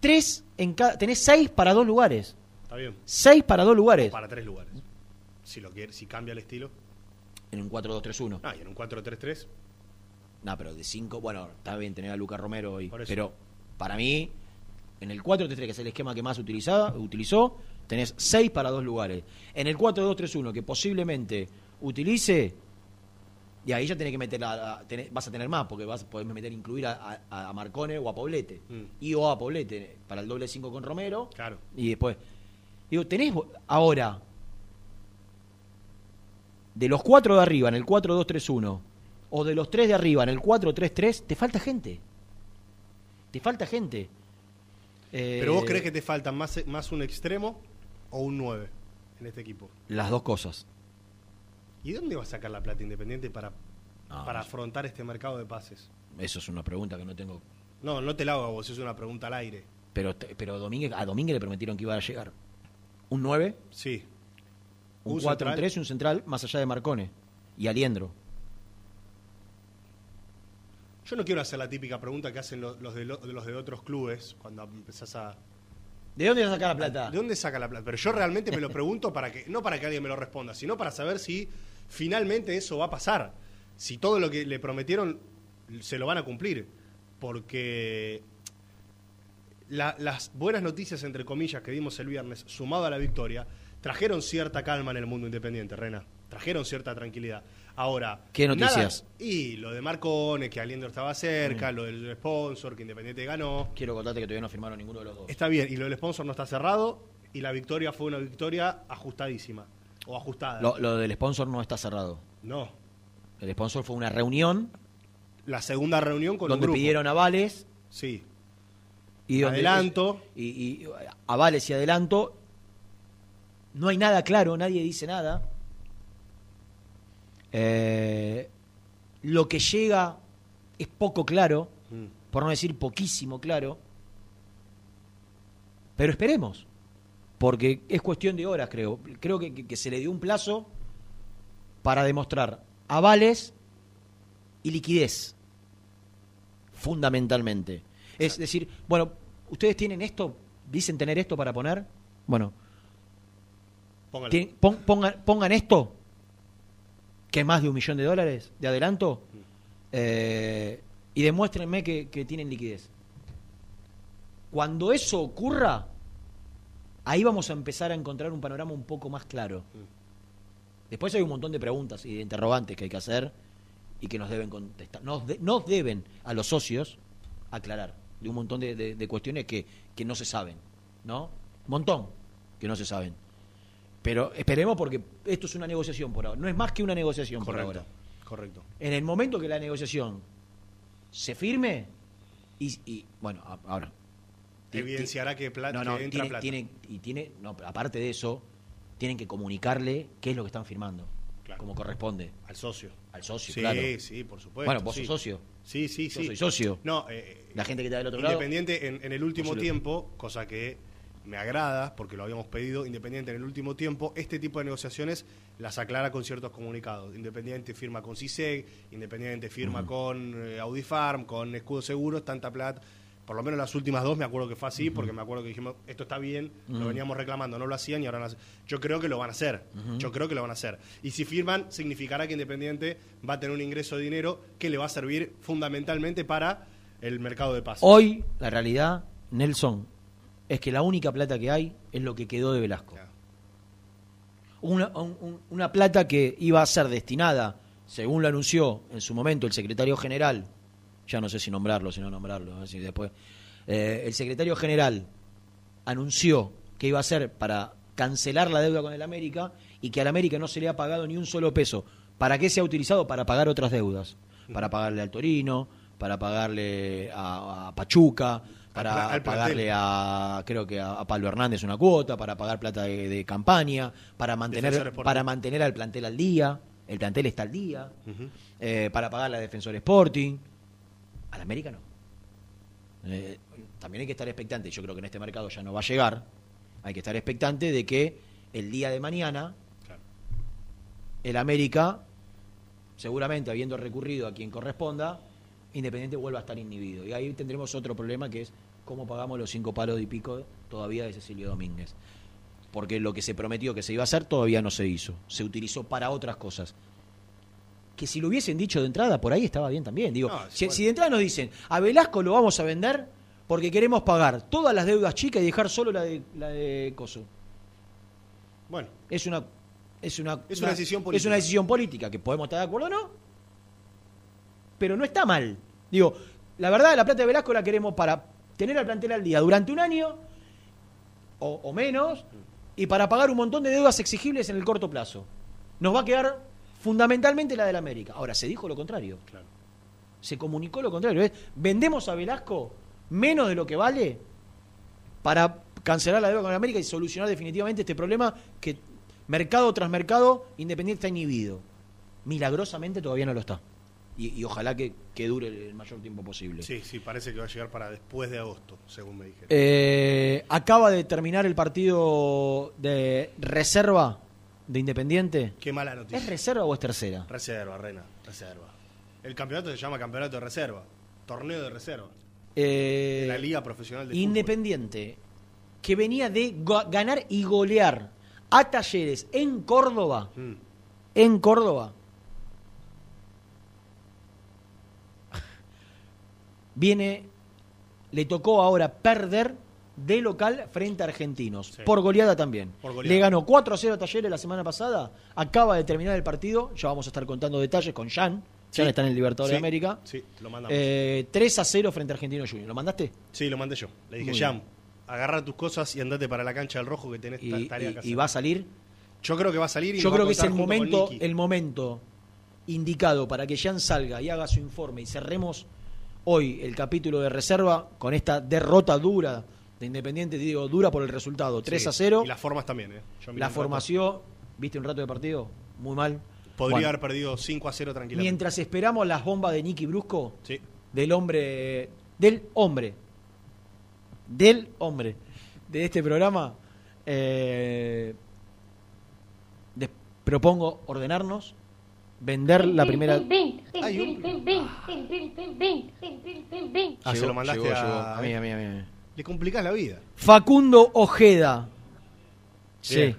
tres en cada. Tenés seis para dos lugares. Está bien. Seis para dos lugares. Para tres lugares. Si lo quiere, si cambia el estilo. En un 4-2-3-1. Ah, y en un 4-3-3. No, pero de 5, bueno, está bien tener a Luca Romero hoy. Pero para mí, en el 4-3-3, que es el esquema que más utilizaba, utilizó, tenés 6 para dos lugares. En el 4-2-3-1, que posiblemente utilice, y ahí ya tenés que meter a, a- tenés- vas a tener más, porque vas a poder meter, incluir a, a- a Marcone o a Poblete. Mm. Y o a Poblete, para el doble 5 con Romero. Claro. Y después. Digo, tenés ahora. De los cuatro de arriba en el 4-2-3-1, o de los tres de arriba en el 4-3-3, te falta gente. Te falta gente. Eh, Pero vos crees que te falta más, más un extremo o un 9 en este equipo. Las dos cosas. ¿Y de dónde va a sacar la plata independiente para, No, para no sé. afrontar este mercado de pases? Eso es una pregunta que no tengo. No, no te la hago a vos, es una pregunta al aire. Pero, pero Domínguez, a Domínguez le prometieron que iba a llegar. Un 9, Sí. un Un 4 un central. 3 y un central más allá de Marcone. Y Aliendro. Yo no quiero hacer la típica pregunta que hacen lo- los de, lo- de los de otros clubes cuando empezás a... ¿De dónde va a sacar la plata? ¿De dónde saca la plata? Pero yo realmente me lo pregunto para que, no para que alguien me lo responda, sino para saber si finalmente eso va a pasar. Si todo lo que le prometieron se lo van a cumplir. Porque la- las buenas noticias, entre comillas, que dimos el viernes, sumado a la victoria, trajeron cierta calma en el mundo independiente, Rena. Trajeron cierta tranquilidad. Ahora. ¿Qué nada- noticias? y lo de Marcone, que Aliendro estaba cerca, lo del sponsor, que Independiente ganó. Quiero contarte que todavía no firmaron ninguno de los dos. Está bien, y lo del sponsor no está cerrado y la victoria fue una victoria ajustadísima. O ajustada. Lo, lo del sponsor no está cerrado. No. El sponsor fue una reunión La segunda reunión con un donde grupo. pidieron avales Sí. y Adelanto. y, y avales y adelanto. No hay nada claro, nadie dice nada. Eh, lo que llega es poco claro, Mm. por no decir poquísimo claro. Pero esperemos, porque es cuestión de horas, creo. Creo que, que- que se le dio un plazo para demostrar avales y liquidez, fundamentalmente. Es decir, bueno, ustedes tienen esto, dicen tener esto para poner, bueno, Póngalo. tien- pon- pongan, pongan esto que más de un millón de dólares de adelanto, eh, y demuéstrenme que, tienen liquidez. Cuando eso ocurra, ahí vamos a empezar a encontrar un panorama un poco más claro. Después hay un montón de preguntas y de interrogantes que hay que hacer y que nos deben contestar. Nos, de- nos deben a los socios aclarar de un montón de, de- cuestiones que, que no se saben, ¿no? Montón que no se saben. Pero esperemos porque esto es una negociación por ahora. No es más que una negociación por Correcto. ahora. Correcto. En el momento que la negociación se firme y, y, bueno, ahora Evidenciará que, plata, no, no, que entra tiene, plata. tiene- y tiene, no, aparte de eso, tienen que comunicarle qué es lo que están firmando, Claro. como corresponde Al socio. al socio, Sí, claro. sí, por supuesto. Bueno, vos sí. sos socio. Sí, sí, Yo sí. soy socio. No, eh, La gente que está del otro lado. Independiente en, en el último tiempo, cosa que me agrada porque lo habíamos pedido, Independiente en el último tiempo, este tipo de negociaciones las aclara con ciertos comunicados. Independiente firma con CISEG, Independiente firma con eh, Audifarm, con Escudo Seguros, tanta plata. Por lo menos las últimas dos me acuerdo que fue así, porque me acuerdo que dijimos, esto está bien, lo veníamos reclamando, no lo hacían y ahora hacen. Yo creo que lo van a hacer, yo creo que lo van a hacer. Y si firman, significará que Independiente va a tener un ingreso de dinero que le va a servir fundamentalmente para el mercado de pases. Hoy, la realidad, Nelson, es que la única plata que hay es lo que quedó de Velasco. Claro. Una, un- un- una plata que iba a ser destinada, según lo anunció en su momento el secretario general, ya no sé si nombrarlo, si no nombrarlo, a ver si después, eh, el secretario general anunció que iba a ser para cancelar la deuda con el América y que al América no se le ha pagado ni un solo peso. ¿Para qué se ha utilizado? Para pagar otras deudas. Para pagarle al Torino, para pagarle a, a Pachuca, para al pagarle a, creo que a, a Pablo Hernández una cuota, para pagar plata de, de campaña, para mantener, para mantener al plantel al día. El plantel está al día. Eh, para pagar a Defensor Sporting. Al América no. Eh, también hay que estar expectante. Yo creo que en este mercado ya no va a llegar. Hay que estar expectante de que el día de mañana Claro. el América, seguramente habiendo recurrido a quien corresponda, Independiente vuelva a estar inhibido. Y ahí tendremos otro problema que es cómo pagamos los cinco palos y pico todavía de Cecilio Domínguez. Porque lo que se prometió que se iba a hacer todavía no se hizo. Se utilizó para otras cosas. Que si lo hubiesen dicho de entrada, por ahí estaba bien también. Digo, No, es si, de entrada nos dicen, a Velasco lo vamos a vender porque queremos pagar todas las deudas chicas y dejar solo la de, la de Coso. Bueno, Es una es una, Es una decisión Es política. una decisión política que podemos estar de acuerdo o no. Pero no está mal. Digo, la verdad, la plata de Velasco la queremos para tener al plantel al día durante un año o, o menos y para pagar un montón de deudas exigibles en el corto plazo. Nos va a quedar fundamentalmente la del América. Ahora, se dijo lo contrario. claro. Se comunicó lo contrario. Es, vendemos a Velasco menos de lo que vale para cancelar la deuda con América y solucionar definitivamente este problema que mercado tras mercado Independiente está inhibido. Milagrosamente todavía no lo está. Y, y ojalá que, que dure el mayor tiempo posible. Sí, sí, parece que va a llegar para después de agosto, según me dijeron. Eh, acaba de terminar el partido de reserva de Independiente. Qué mala noticia. ¿Es reserva o es tercera? Reserva, Rena, reserva. El campeonato se llama campeonato de reserva, torneo de reserva. Eh, de la Liga Profesional de Independiente, que venía de ganar y golear a Talleres en Córdoba, Fútbol. Mm. en Córdoba. Viene, le tocó ahora perder de local frente a Argentinos, Sí. por goleada también. Por goleada. Le ganó 4 a 0 a Talleres la semana pasada, acaba de terminar el partido, ya vamos a estar contando detalles con Jan, Jan Sí. está en el Libertadores Sí, de América. Sí, lo mandamos. Eh, 3 a 0 frente a Argentinos Juniors. ¿Lo mandaste? sí, lo mandé yo. Le dije, Jam, agarra tus cosas y andate para la cancha del rojo que tenés Y, ta- tarea y- que y va a salir. Yo creo que va a salir y Yo creo que es el momento, el momento indicado para que Jan salga y haga su informe y cerremos hoy el capítulo de reserva con esta derrota dura de Independiente, digo, dura por el resultado, 3 Sí, a 0. Y las formas también, ¿eh? Yo La formación, ¿viste un rato de partido? Muy mal. Podría Bueno, haber perdido 5 a 0 tranquilamente. Mientras esperamos las bombas de Nicky Brusco, Sí. del hombre, del hombre, del hombre de este programa, eh, les propongo ordenarnos, vender la primera... Ah, se lo mandaste llegó, a... llegó. a mí, a mí, a mí, a mí. Le complicás la vida. Facundo Ojeda. Sí. Bien.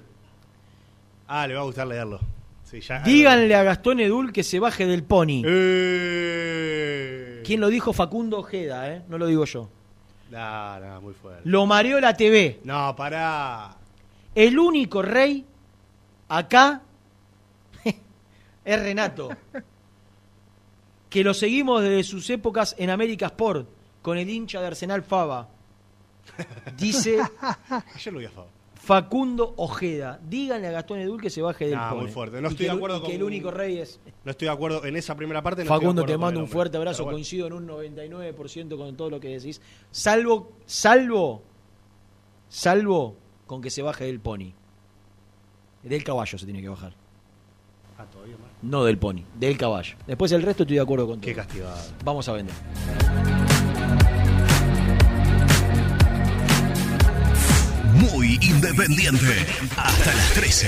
Ah, le va a gustar leerlo. Sí, ya- Díganle a Gastón Edul que se baje del pony. Eh. ¿Quién lo dijo? Facundo Ojeda, ¿eh? No lo digo yo. No, no, muy fuerte. Lo mareó la TV. No, pará. El único rey acá es Renato. Que lo seguimos desde sus épocas en América Sport, con el hincha de Arsenal Fava. Dice <laughs> Ayer lo vi a favor. Facundo Ojeda. Díganle a Gastón Edul que se baje del pony. muy fuerte. No Y estoy que de acuerdo y que el con- único rey es... No estoy de acuerdo en esa primera parte. no Facundo, te mando con un fuerte abrazo. Bueno. Coincido en un 99% con todo lo que decís. Salvo, salvo, salvo con que se baje del pony. Del caballo se tiene que bajar. Ah, todavía más. No del pony, del caballo. Después el resto estoy de acuerdo con todo. Qué castigado. Vamos a vender. Muy independiente. Hasta las 13.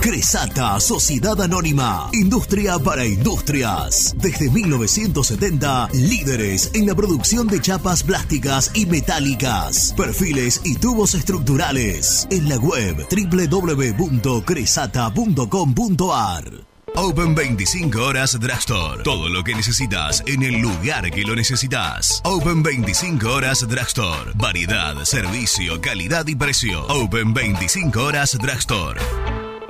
Cresata, Sociedad Anónima, Industria para Industrias. Desde 1970, líderes en la producción de chapas plásticas y metálicas, perfiles y tubos estructurales. En la web www.cresata.com.ar. Open 25 horas Drugstore. Todo lo que necesitas en el lugar que lo necesitas. Open 25 horas Drugstore. Variedad, servicio, calidad y precio. Open 25 horas Drugstore.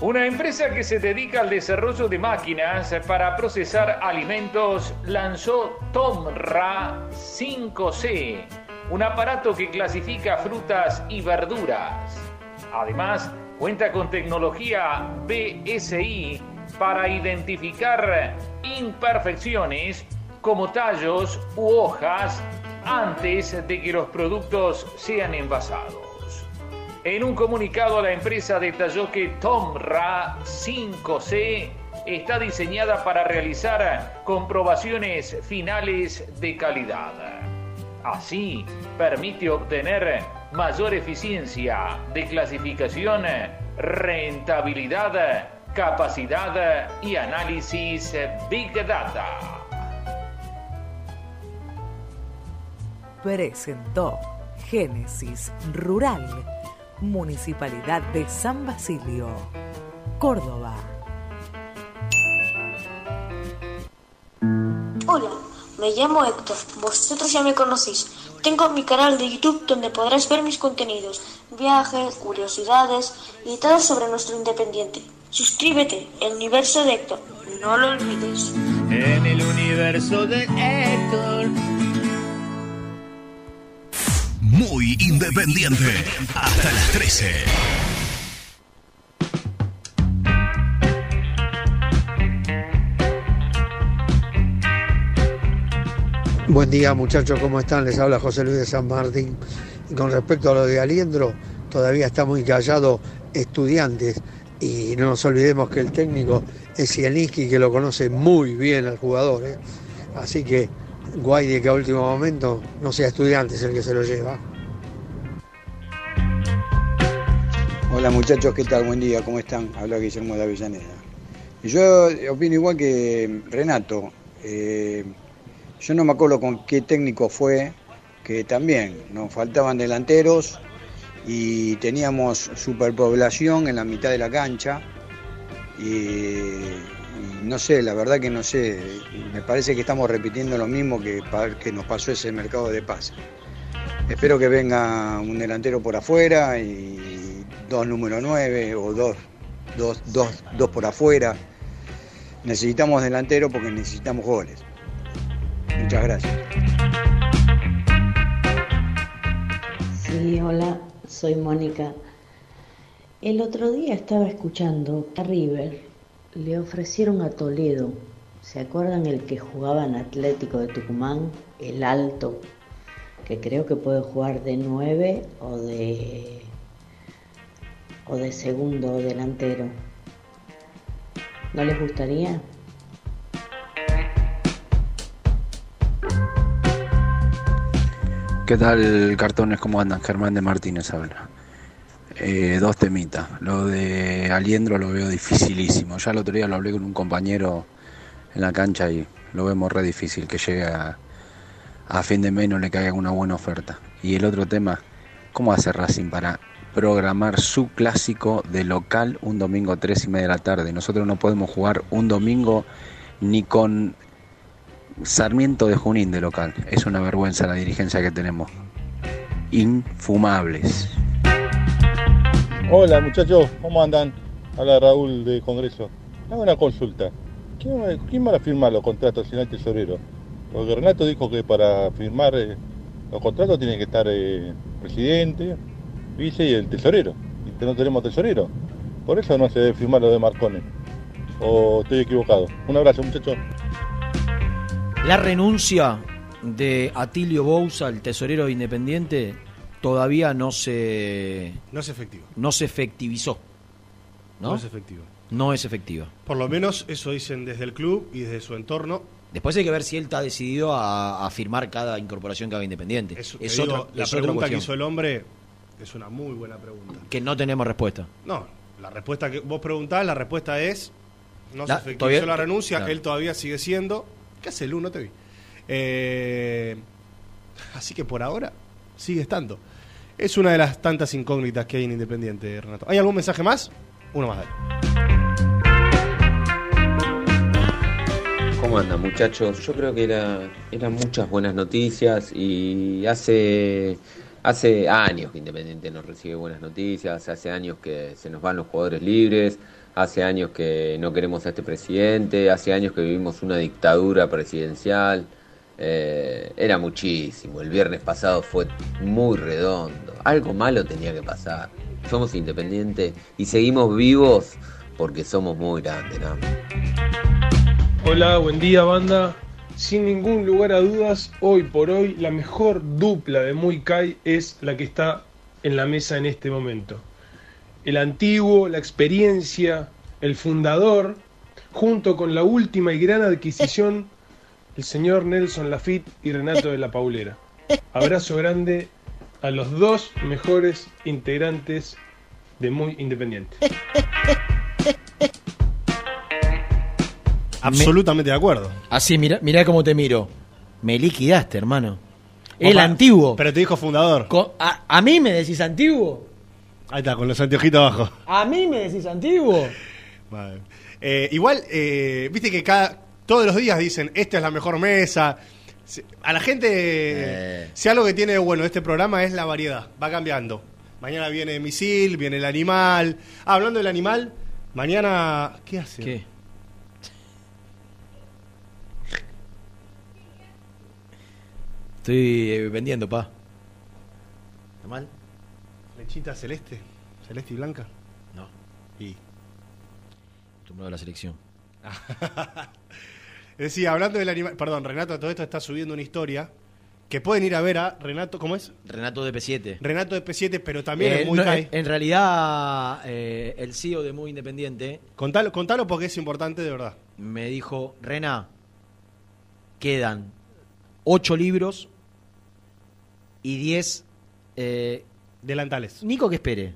Una empresa que se dedica al desarrollo de máquinas para procesar alimentos lanzó Tomra 5C, un aparato que clasifica frutas y verduras. Además, cuenta con tecnología BSI para identificar imperfecciones como tallos u hojas antes de que los productos sean envasados. En un comunicado, la empresa detalló que Tomra 5C está diseñada para realizar comprobaciones finales de calidad. Así, permite obtener mayor eficiencia de clasificación, rentabilidad, capacidad y análisis Big Data. Presentó Génesis Rural Municipalidad de San Basilio, Córdoba. Hola, me llamo Héctor, vosotros ya me conocéis. Tengo mi canal de YouTube donde podrás ver mis contenidos, viajes, curiosidades y todo sobre nuestro independiente. Suscríbete, el universo de Héctor, no lo olvides. En el universo de Héctor. Muy independiente. Hasta las 13. Buen día muchachos, ¿cómo están? Les habla José Luis de San Martín. Con respecto a lo de Aliendro, todavía está muy callado estudiantes y no nos olvidemos que el técnico es Zielinski que lo conoce muy bien al jugador. ¿eh? Así que Guaide que a último momento no sea estudiante es el que se lo lleva. Hola muchachos, ¿qué tal? Buen día, ¿cómo están? Habla Guillermo de Avellaneda. Yo opino igual que Renato. Eh, yo no me acuerdo con qué técnico fue, que también nos faltaban delanteros y teníamos superpoblación en la mitad de la cancha. Y no sé, la verdad que no sé, me parece que estamos repitiendo lo mismo que, que nos pasó ese mercado de paz. Espero que venga un delantero por afuera y dos número 9 o dos, dos, dos, dos por afuera. Necesitamos delantero porque necesitamos goles. Muchas gracias. Sí, hola, soy Mónica. El otro día estaba escuchando a River, le ofrecieron a Toledo, ¿se acuerdan el que jugaba en Atlético de Tucumán? El alto, que creo que puede jugar de 9 o de o de segundo delantero. ¿No les gustaría? ¿Qué tal, cartones? ¿Cómo andan? Germán de Martínez habla. Eh, dos temitas. Lo de Aliendro lo veo dificilísimo. Ya el otro día lo hablé con un compañero en la cancha y lo vemos re difícil que llegue a, a fin de mes no le caiga una buena oferta. Y el otro tema, ¿cómo hace Racing para programar su clásico de local un domingo tres y media de la tarde? Nosotros no podemos jugar un domingo ni con Sarmiento de Junín de local. Es una vergüenza la dirigencia que tenemos. Infumables. Hola muchachos, ¿cómo andan? Habla Raúl de Congreso. Hago una consulta. ¿Quién va, quién va a firmar los contratos sin el tesorero? Porque Renato dijo que para firmar eh, los contratos tiene que estar eh, presidente, vice y el tesorero. Y que no tenemos tesorero. Por eso no se debe firmar lo de Marcone. ¿O estoy equivocado? Un abrazo muchachos. La renuncia de Atilio Bouza, el tesorero independiente, todavía no se No es efectivo. no se efectivizó. ¿no? No es efectivo. No es efectiva. Por lo menos eso dicen desde el club y desde su entorno. Después hay que ver si él está decidido a, a firmar cada incorporación que haga Independiente. Eso, es te otra, digo, la es pregunta que hizo el hombre es una muy buena pregunta. Que no tenemos respuesta. No, la respuesta que vos preguntás, la respuesta es no La- se efectivizó la renuncia, claro. él todavía sigue siendo. ¿Qué hace Lu? No te vi. Eh, así que por ahora sigue estando. Es una de las tantas incógnitas que hay en Independiente, Renato. ¿Hay algún mensaje más? Uno más. dale. ¿Cómo andan muchachos? Yo creo que era, eran muchas buenas noticias y hace, hace años que Independiente no recibe buenas noticias, hace años que se nos van los jugadores libres, hace años que no queremos a este presidente, hace años que vivimos una dictadura presidencial. Eh, era muchísimo, el viernes pasado fue muy redondo, algo malo tenía que pasar. Somos Independiente y seguimos vivos porque somos muy grandes. Hola, buen día banda. Sin ningún lugar a dudas, hoy por hoy la mejor dupla de Muy Kai es la que está en la mesa en este momento. El antiguo, la experiencia, el fundador, junto con la última y gran adquisición, el señor Nelson Lafitte y Renato de la Paulera. Abrazo grande a los dos mejores integrantes de Muy Independiente. Absolutamente de acuerdo. Así, mira, mira cómo te miro. Me liquidaste, hermano. El Opa, antiguo. Pero te dijo fundador. A, a mí me decís antiguo? Ahí está, con los anteojitos abajo. ¿A mí me decís antiguo? Vale. Eh, igual, eh, viste que cada todos los días dicen, esta es la mejor mesa. A la gente, Eh. si algo que tiene bueno este programa es la variedad, va cambiando. Mañana viene misil, viene el animal. Ah, hablando del animal, mañana... ¿Qué hace? ¿Qué? Estoy eh, vendiendo, pa. ¿Está mal? Lechita celeste, celeste y blanca. No. Y... Acostumbrado a la selección. <laughs> Decía, hablando del animal, perdón, Renato todo esto está subiendo una historia que pueden ir a ver a Renato, ¿cómo es? Renato de P7. Renato de P7, pero también Eh, es muy no, Kai. en, en realidad, eh, el CEO de Muy Independiente Contalo, contalo porque es importante de verdad. me dijo, Rena, quedan 8 libros y 10... Eh, Delantales. Nico que espere.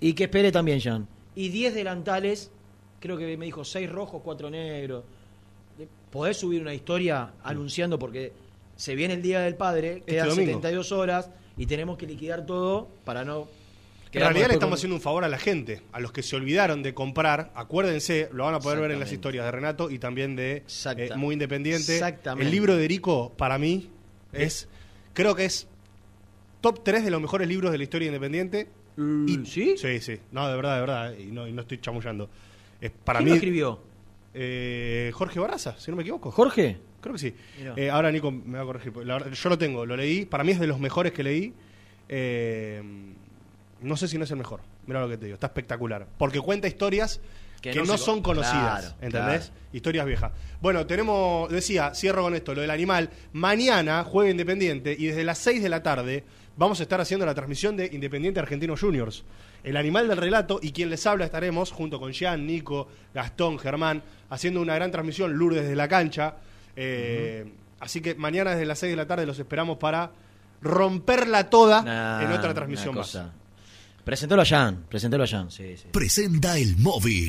Y que espere también, Jan. Y 10 delantales, creo que me dijo 6 rojos, 4 negros. Podés subir una historia anunciando porque se viene el Día del Padre, quedan domingo. 72 horas y tenemos que liquidar todo para no... En realidad le estamos con- haciendo un favor a la gente, a los que se olvidaron de comprar, acuérdense, lo van a poder ver en las historias de Renato y también de eh, Muy Independiente. Exactamente. El libro de Erico, para mí, es, creo que es top 3 de los mejores libros de la historia independiente. Y- ¿Sí? Sí, sí. No, de verdad, de verdad. Y no, y no estoy chamullando. Es para ¿Quién mí, lo escribió? Eh, Jorge Barraza, si no me equivoco. ¿Jorge? Creo que sí. Eh, ahora Nico me va a corregir. La verdad, yo lo tengo, lo leí. Para mí es de los mejores que leí. Eh, no sé si no es el mejor. Mira lo que te digo. Está espectacular. Porque cuenta historias que, Que no, son con- conocidas. Claro, ¿Entendés? claro. Historias viejas. Bueno, tenemos, decía, cierro con esto, lo del animal. Mañana juega Independiente y desde las 6 de la tarde vamos a estar haciendo la transmisión de Independiente Argentino Juniors. El animal del relato y quien les habla estaremos junto con Jean, Nico, Gastón, Germán, haciendo una gran transmisión, Lourdes desde la cancha. Eh, Así que mañana desde las 6 de la tarde los esperamos para romperla toda Nah, en otra transmisión más. cosa. Preséntalo a Jan, preséntalo a sí, sí. Presenta el móvil.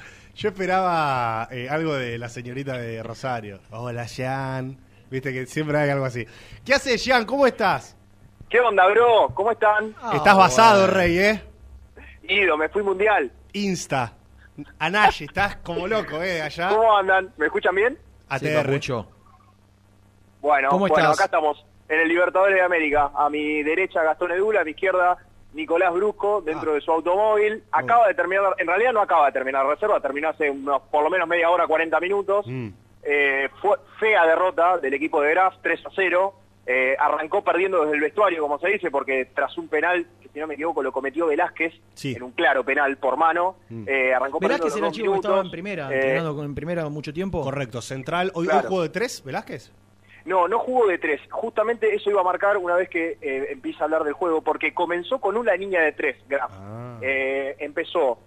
yo esperaba eh, algo de la señorita de Rosario. Hola, Jean. Viste que siempre hay algo así. ¿Qué haces, Jean? ¿Cómo estás? ¿Qué onda, bro? ¿Cómo están? estás basado, Rey, ¿eh? Ido, me fui mundial. Insta. Anashi, estás como loco, ¿eh? Allá. ¿Cómo andan? ¿Me escuchan bien? ATR. Bueno, ¿Cómo bueno, estás? acá estamos en el Libertadores de América. A mi derecha Gastón Edula, a mi izquierda Nicolás Brusco, dentro de su automóvil. Acaba de terminar, en realidad no acaba de terminar la reserva, terminó hace unos, por lo menos media hora, 40 minutos. Eh, fue fea derrota del equipo de Graf, 3 a 0. Eh, arrancó perdiendo desde el vestuario, como se dice, porque tras un penal, que si no me equivoco lo cometió Velázquez, en un claro penal por mano, eh, arrancó perdiendo Velázquez los era chico que estaba minutos. en primera, Eh, entrenando con- en primera mucho tiempo. Correcto, central. ¿Hoy, Claro. hoy juego de tres, Velázquez? No, no jugó de tres. Justamente eso iba a marcar una vez que eh, empieza a hablar del juego, porque comenzó con una línea de tres, Graf. Eh, empezó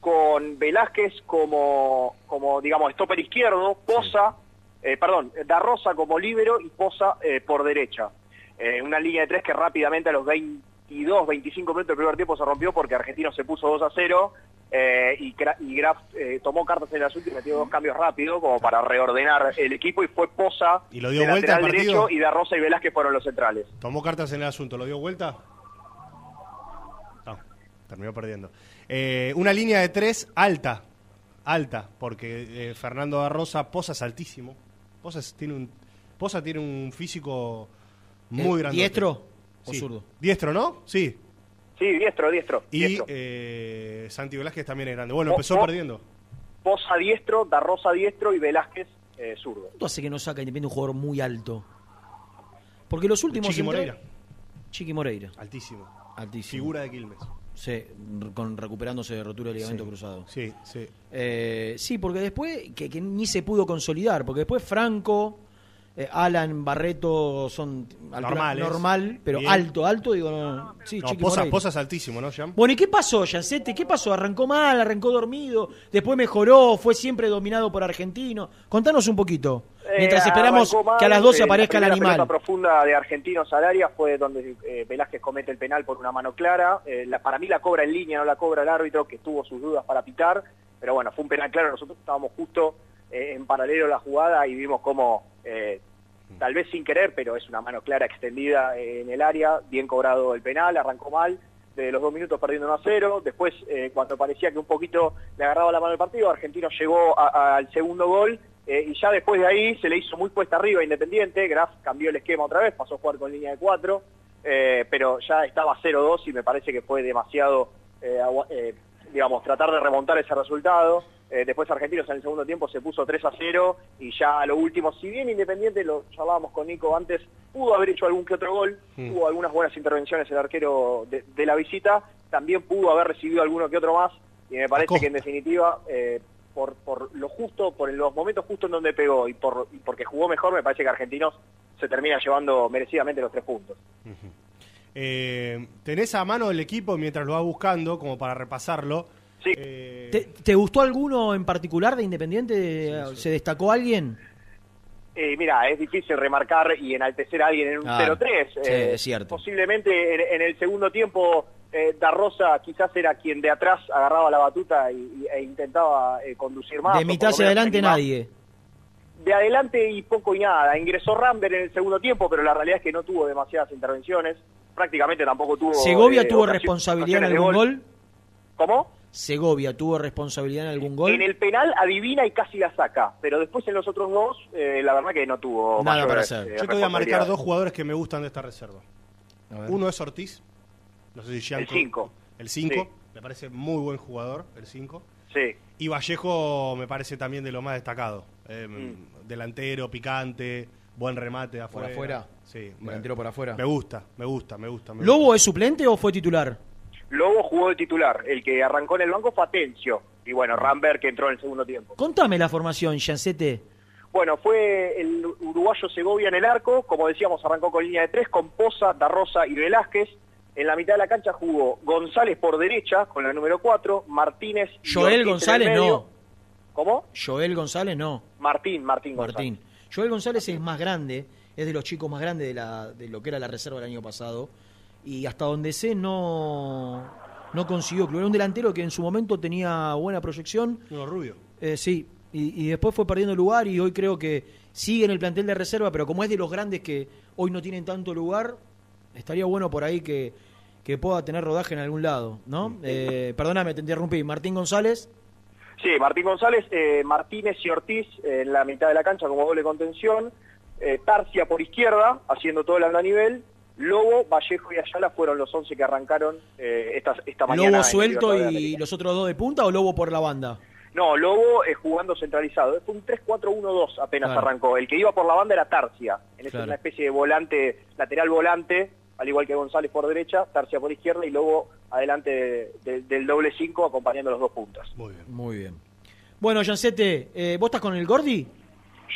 con Velázquez como, como digamos, stopper izquierdo, Poza, eh, perdón, Da Rosa como líbero y Poza eh, por derecha. Eh, una línea de tres que rápidamente a los 22, 25 minutos del primer tiempo se rompió porque Argentino se puso 2 a 0 eh, y, Gra- y Graf eh, tomó cartas en el asunto y metió dos cambios rápido como para reordenar el equipo y fue Poza ¿Y lo dio de vuelta lateral derecho y Da Rosa y Velázquez fueron los centrales. ¿Tomó cartas en el asunto? ¿Lo dio vuelta? No, terminó perdiendo. Eh, una línea de tres alta. Alta, porque eh, Fernando da Rosa, Poza es altísimo. Poza es- tiene un, Poza tiene un físico muy Eh, grande. ¿diestro o Sí. zurdo? Diestro, ¿no? Sí. Sí, diestro, diestro. Y diestro. eh, Santi Velázquez también es grande. Bueno, empezó perdiendo. Poza diestro, Da Rosa diestro y Velázquez eh, zurdo. ¿Cuánto hace que no saca Independiente un jugador muy alto? Porque los últimos... Chiqui Moreira. Chiqui Moreira. Altísimo. Altísimo. Figura de Quilmes. Sí, con, recuperándose de rotura de ligamento Sí, cruzado. Sí, sí. Eh, sí, porque después, que, que ni se pudo consolidar, porque después Franco, eh, Alan, Barreto son Normales. normal, pero Bien. alto, alto, digo, no, sí, No, Chiqui Poza, Moreira. Poza es altísimo, ¿no, Jean? Bueno, ¿y qué pasó, Yancete? ¿Qué pasó? ¿Arrancó mal? ¿Arrancó dormido? ¿Después mejoró? ¿Fue siempre dominado por argentino? Contanos un poquito. Mientras Eh, esperamos mal, que a las 12 eh, aparezca el La animal. pelota profunda de Argentinos Salaria fue donde eh, Velázquez comete el penal por una mano clara. Eh, la- para mí la cobra en línea, no la cobra el árbitro, que tuvo sus dudas para pitar. Pero bueno, fue un penal claro. Nosotros estábamos justo eh, en paralelo a la jugada y vimos cómo, eh, tal vez sin querer, pero es una mano clara extendida eh, en el área. Bien cobrado el penal, arrancó mal. De los dos minutos perdiendo 1 a 0. Después, eh, cuando parecía que un poquito le agarraba la mano el partido, Argentino llegó a- al segundo gol eh, y ya después de ahí se le hizo muy puesta arriba Independiente, Graf cambió el esquema otra vez, pasó a jugar con línea de 4, pero ya estaba 0-2 y me parece que fue demasiado, eh, eh, digamos, tratar de remontar ese resultado. Eh, después Argentinos en el segundo tiempo se puso 3 a 0 y ya a lo último, si bien Independiente, lo charlábamos con Nico antes, pudo haber hecho algún que otro gol, Mm. tuvo algunas buenas intervenciones el arquero de, de la visita, también pudo haber recibido alguno que otro más y me parece Acosta. que en definitiva, eh, por, por lo justo, por los momentos justos en donde pegó y, por, y porque jugó mejor, me parece que Argentinos se termina llevando merecidamente los tres puntos. Eh, ¿Tenés a mano el equipo mientras lo vas buscando, como para repasarlo? Sí. Eh, ¿Te, te gustó alguno en particular de Independiente? ¿Se destacó alguien? Eh, mira, es difícil remarcar y enaltecer a alguien en un Claro. 0-3. Sí, Eh, es cierto. Posiblemente en, en el segundo tiempo eh, Da Rosa quizás era quien de atrás agarraba la batuta y, y- e intentaba eh, conducir más. de mitad hacia adelante nadie. De adelante y poco y nada. Ingresó Rambert en el segundo tiempo, pero la realidad es que no tuvo demasiadas intervenciones. Prácticamente tampoco tuvo. ¿Segovia eh, tuvo responsabilidad en algún gol? ¿Cómo? ¿Segovia tuvo responsabilidad en algún gol? En el penal adivina y casi la saca, pero después en los otros dos, eh, la verdad que no tuvo Nada para mayores, hacer. eh, Yo te voy a marcar dos jugadores que me gustan de esta reserva. Uno es Ortiz. No sé si Gianco- El cinco. El 5. Sí. Me parece muy buen jugador, el 5. Sí. Y Vallejo me parece también de lo más destacado. Eh, Mm. Delantero, picante, buen remate de ¿Por afuera. afuera? Sí. Delantero por afuera. Me gusta, me gusta, me gusta. me ¿Lobo es suplente o fue titular? Lobo jugó de titular, el que arrancó en el banco fue Atencio, y bueno, Rambert que entró en el segundo tiempo. Contame la formación, Jancete. Bueno, fue el uruguayo Segovia en el arco, como decíamos, arrancó con línea de tres, con Poza, Darrosa y Velázquez. En la mitad de la cancha jugó González por derecha, con la número 4, Martínez y Joel el González no. ¿Cómo? Joel González no. Martín, Martín González. Martín. Joel González es más grande, es de los chicos más grandes de, la, de lo que era la reserva del año pasado. Y hasta donde sé no, no consiguió club. Era un delantero que en su momento tenía buena proyección. No, Rubio. Eh, sí, y, y después fue perdiendo lugar y hoy creo que sigue en el plantel de reserva, pero como es de los grandes que hoy no tienen tanto lugar, estaría bueno por ahí que, que pueda tener rodaje en algún lado, ¿no? Eh, perdóname, te interrumpí. Martín González, Sí, Martín González, eh, Martínez y Ortiz eh, en la mitad de la cancha como doble contención, eh, Tarcia por izquierda, haciendo todo el anda nivel, Lobo, Vallejo y Ayala fueron los 11 que arrancaron eh, esta, esta mañana. Lobo suelto y los otros dos de punta o Lobo por la banda. No, Lobo eh, jugando centralizado. Fue un 3-4-1-2 apenas Claro. arrancó. El que iba por la banda era Tarcia, en Claro. una especie de volante, lateral volante, al igual que González por derecha, Tarcia por izquierda y Lobo adelante de- de- del doble 5 acompañando los dos puntas. Muy bien. Muy bien. Bueno, Jancete, eh, ¿vos estás con el Gordi?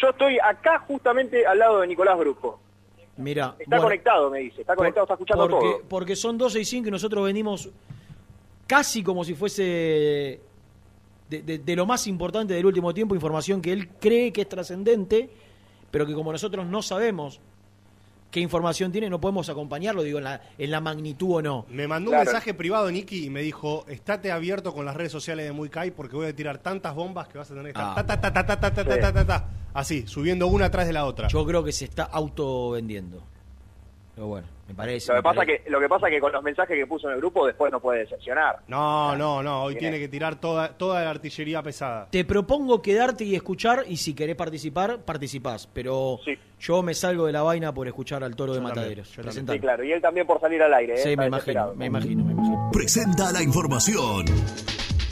Yo estoy acá justamente al lado de Nicolás Brujo. Mira, Está conectado, me dice. Está conectado, está escuchando porque, todo. Porque son 12 y 5 y nosotros venimos casi como si fuese de, de- de lo más importante del último tiempo, información que él cree que es trascendente, pero que como nosotros no sabemos qué información tiene, no podemos acompañarlo, digo, en la, en la magnitud o no. Me mandó un mensaje privado, Nicky, y me dijo, estate abierto con las redes sociales de Muy Kai porque voy a tirar tantas bombas que vas a tener que estar así, subiendo una atrás de la otra. Yo creo que se está auto vendiendo. Pero bueno, me parece. Lo que, me pasa parece. que, lo que pasa que con los mensajes que puso en el grupo después no puede decepcionar. No, no, no, hoy Tiene- tiene que tirar toda, toda la artillería pesada. Te propongo quedarte y escuchar, y si querés participar, participás. Pero yo me salgo de la vaina por escuchar al toro de Mataderos. Sí, claro. Y él también por salir al aire. ¿eh? Sí, Está me imagino, desesperado. me imagino, me imagino. Presenta la información.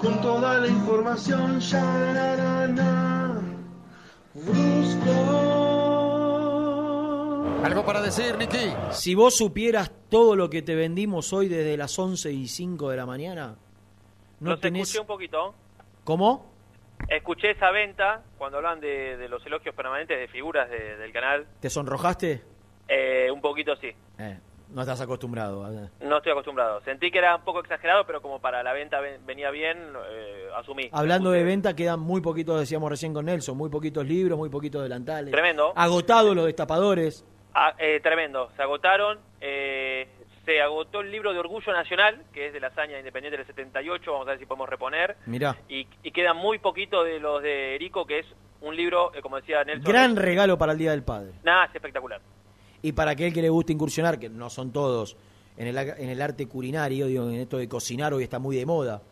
Con toda la información, ya na na na. Brusco. ¿Algo para decir, Nicky? Si vos supieras todo lo que te vendimos hoy desde las 11 y 5 de la mañana, no Los tenés... escuché un poquito. ¿Cómo? Escuché esa venta cuando hablan de, de los elogios permanentes de figuras de- del canal. ¿Te sonrojaste? Eh, un poquito sí. Eh, no estás acostumbrado. No estoy acostumbrado. Sentí que era un poco exagerado, pero como para la venta ven- venía bien, eh, asumí. Hablando de venta, quedan muy poquitos, decíamos recién con Nelson, muy poquitos libros, muy poquitos delantales. Tremendo. Agotados los destapadores. Ah, eh, tremendo. Se agotaron. eh, se agotó el libro de Orgullo Nacional, que es de la hazaña independiente del 78. Vamos a ver si podemos reponer. Mirá. Y, y queda muy poquito de los de Erico, que es un libro, eh, como decía Nelson. Gran regalo para el Día del Padre. Nada, es espectacular. Y para aquel que le guste incursionar, que no son todos, en el, en el arte culinario, digo, en esto de cocinar hoy está muy de moda.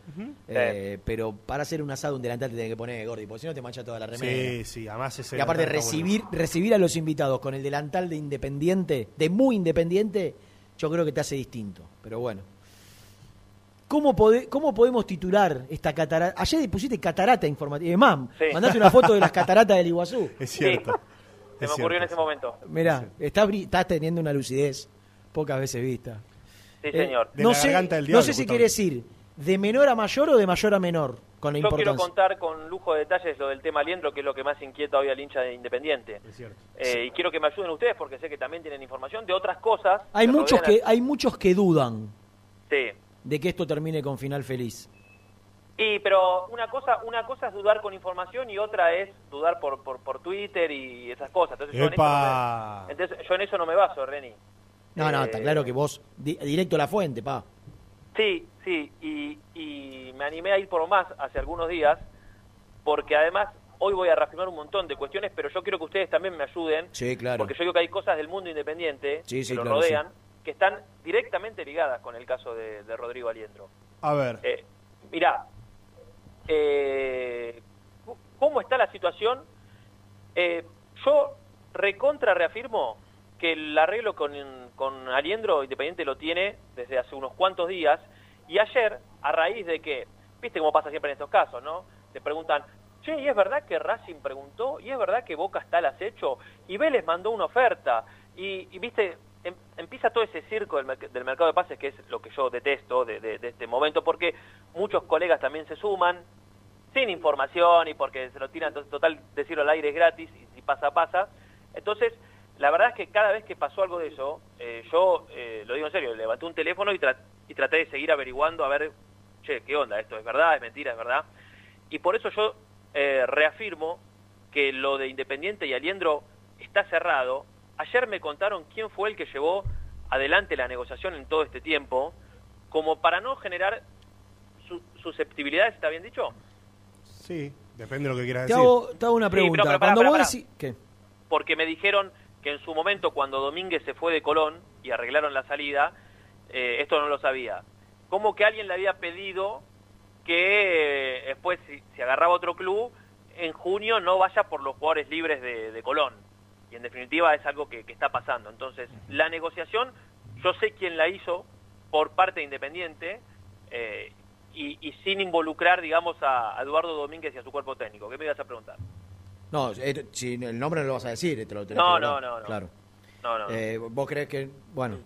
Eh, pero para hacer un asado, un delantal te tenés que poner gordi, porque si no te mancha toda la remera. Sí, sí, además ese Y aparte recibir, recibir a los invitados con el delantal de independiente, de muy independiente, yo creo que te hace distinto. Pero bueno. ¿Cómo, pode- ¿Cómo podemos titular esta catarata? Ayer pusiste catarata informativa. Mam, Sí. mandaste una foto de las cataratas del Iguazú. <laughs> Es cierto. Se me ocurrió en ese momento. Mirá, estás, bri- estás teniendo una lucidez pocas veces vista. Sí, Eh, señor. no sé, no sé si quiere decir de menor a mayor o de mayor a menor con la Yo quiero importancia. contar con lujo de detalles lo del tema Aliendro, que es lo que más inquieta hoy al hincha de Independiente. Eh, Y quiero que me ayuden ustedes, porque sé que también tienen información de otras cosas. Hay que muchos que hay muchos que dudan Sí. de que esto termine con final feliz. Y, pero una cosa, una cosa es dudar con información y otra es dudar por, por, por Twitter y esas cosas. Entonces yo, en eso no me, entonces yo en eso no me baso, Reni. No, no, Eh, está claro que vos di- directo a la fuente, pa. Sí, sí, y, y me animé a ir por más hace algunos días, porque además hoy voy a reafirmar un montón de cuestiones, pero yo quiero que ustedes también me ayuden, Sí, claro. porque yo digo que hay cosas del mundo independiente Sí, sí, que lo claro, rodean, que están directamente ligadas con el caso de, de Rodrigo Aliendro. A ver. Eh, mirá, eh, ¿cómo está la situación? Eh, yo recontra reafirmo que el arreglo con, con Aliendro Independiente lo tiene desde hace unos cuantos días y ayer, a raíz de que, viste cómo pasa siempre en estos casos, ¿no? Te preguntan, che, ¿y es verdad que Racing preguntó? ¿Y es verdad que Boca está al acecho? Y Vélez mandó una oferta. Y, y, viste, em- empieza todo ese circo del, del mercado de pases, que es lo que yo detesto de, de- de este momento, porque muchos colegas también se suman, sin información y porque se lo tiran, entonces, total, decirlo al aire es gratis y si pasa, pasa. Entonces, la verdad es que cada vez que pasó algo de eso, eh, yo, eh, lo digo en serio, levanté un teléfono y, tra- y traté de seguir averiguando a ver, che, ¿qué onda? ¿Esto es verdad? ¿Es mentira? ¿Es verdad? Y por eso yo eh, reafirmo que lo de Independiente y Aliendro está cerrado. Ayer me contaron quién fue el que llevó adelante la negociación en todo este tiempo, como para no generar su- susceptibilidades, ¿está bien dicho? Sí, depende de lo que quieras Te decir. hago, te hago una Sí, pero- pregunta. pero Cuando vos decís... ¿Qué? porque me dijeron que en su momento cuando Domínguez se fue de Colón y arreglaron la salida, eh, esto no lo sabía, como que alguien le había pedido que eh, después si, si agarraba otro club, en junio no vaya por los jugadores libres de, de Colón. Y en definitiva es algo que, que está pasando. Entonces, la negociación, yo sé quién la hizo por parte de Independiente eh, y, y sin involucrar, digamos, a, Eduardo Domínguez y a su cuerpo técnico. ¿Qué me ibas a preguntar? No, eh, si el nombre no lo vas a decir, te lo tenés No, que no, no, no. Claro. No, no. Eh, ¿Vos crees que, bueno,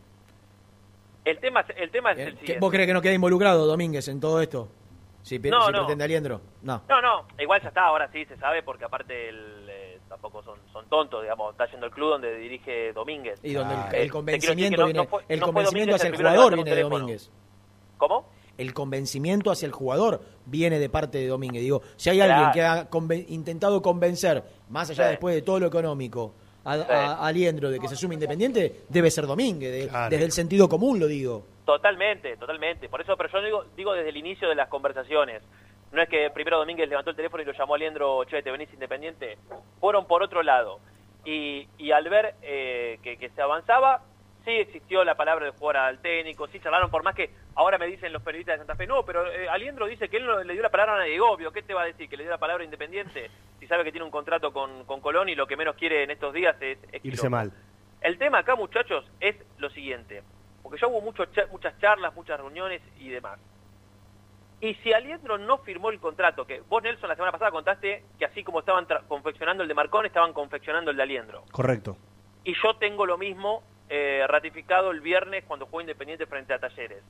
El tema, el tema es el que- siguiente. vos crees que no queda involucrado Domínguez en todo esto? Si, No, si no. pretende Aliendro. No. No, no, igual ya está, ahora sí se sabe porque aparte el, eh, tampoco son, son tontos, digamos, está yendo el club donde dirige Domínguez. Y donde el- Eh, el, te quiero convencimiento viene, no fue- el convencimiento hacia el jugador viene de. Domínguez. ¿Cómo? El convencimiento hacia el jugador viene de parte de Domínguez. Digo, si hay alguien que ha conven- intentado convencer, más allá Sí. después de todo lo económico, a, Sí. a- a Aliendro de que se sume independiente, debe ser Domínguez. de- Claro. Desde el sentido común lo digo. Totalmente, totalmente. Por eso, pero yo digo, digo desde el inicio de las conversaciones. No es que primero Domínguez levantó el teléfono y lo llamó a Leandro, che, te venís independiente. Fueron por otro lado. Y, y al ver eh, que, que se avanzaba, sí existió la palabra de jugar al técnico, sí charlaron, por más que ahora me dicen los periodistas de Santa Fe, no, pero eh, Aliendro dice que él no le dio la palabra a nadie, obvio, ¿qué te va a decir? ¿Que le dio la palabra a Independiente? Si sabe que tiene un contrato con, con Colón y lo que menos quiere en estos días es... es Irse quilombo. mal. El tema acá, muchachos, es lo siguiente. Porque ya hubo mucho muchas charlas, muchas reuniones y demás. Y si Aliendro no firmó el contrato, que vos, Nelson, la semana pasada contaste que así como estaban confeccionando el de Marcón, estaban confeccionando el de Aliendro. Correcto. Y yo tengo lo mismo eh, ratificado el viernes cuando jugó Independiente frente a Talleres.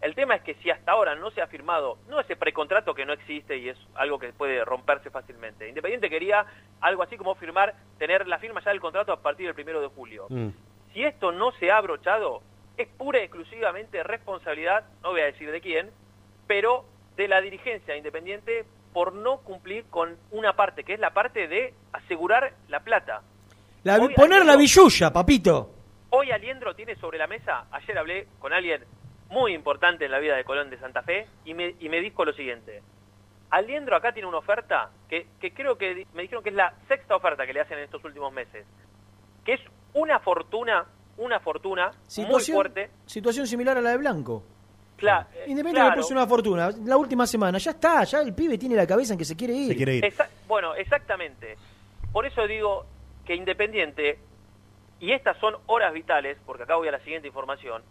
El tema es que si hasta ahora no se ha firmado, no ese precontrato que no existe y es algo que puede romperse fácilmente. Independiente quería algo así como firmar, tener la firma ya del contrato a partir del primero de julio. Mm. Si esto no se ha abrochado, es pura y exclusivamente responsabilidad, no voy a decir de quién, pero de la dirigencia independiente por no cumplir con una parte, que es la parte de asegurar la plata. La, Hoy poner la billulla, papito. Hoy Aliendro tiene sobre la mesa, ayer hablé con alguien muy importante en la vida de Colón de Santa Fe y me, y me dijo lo siguiente. Aliendro acá tiene una oferta que, que creo que me dijeron que es la sexta oferta que le hacen en estos últimos meses. Que es una fortuna, una fortuna muy fuerte. situación similar a la de Blanco. Cla- eh, Independiente claro. le puso una fortuna. La última semana, ya está, ya el pibe tiene la cabeza en que se quiere ir. Exa- bueno, exactamente. Por eso digo que Independiente, y estas son horas vitales, porque acá voy a la siguiente información,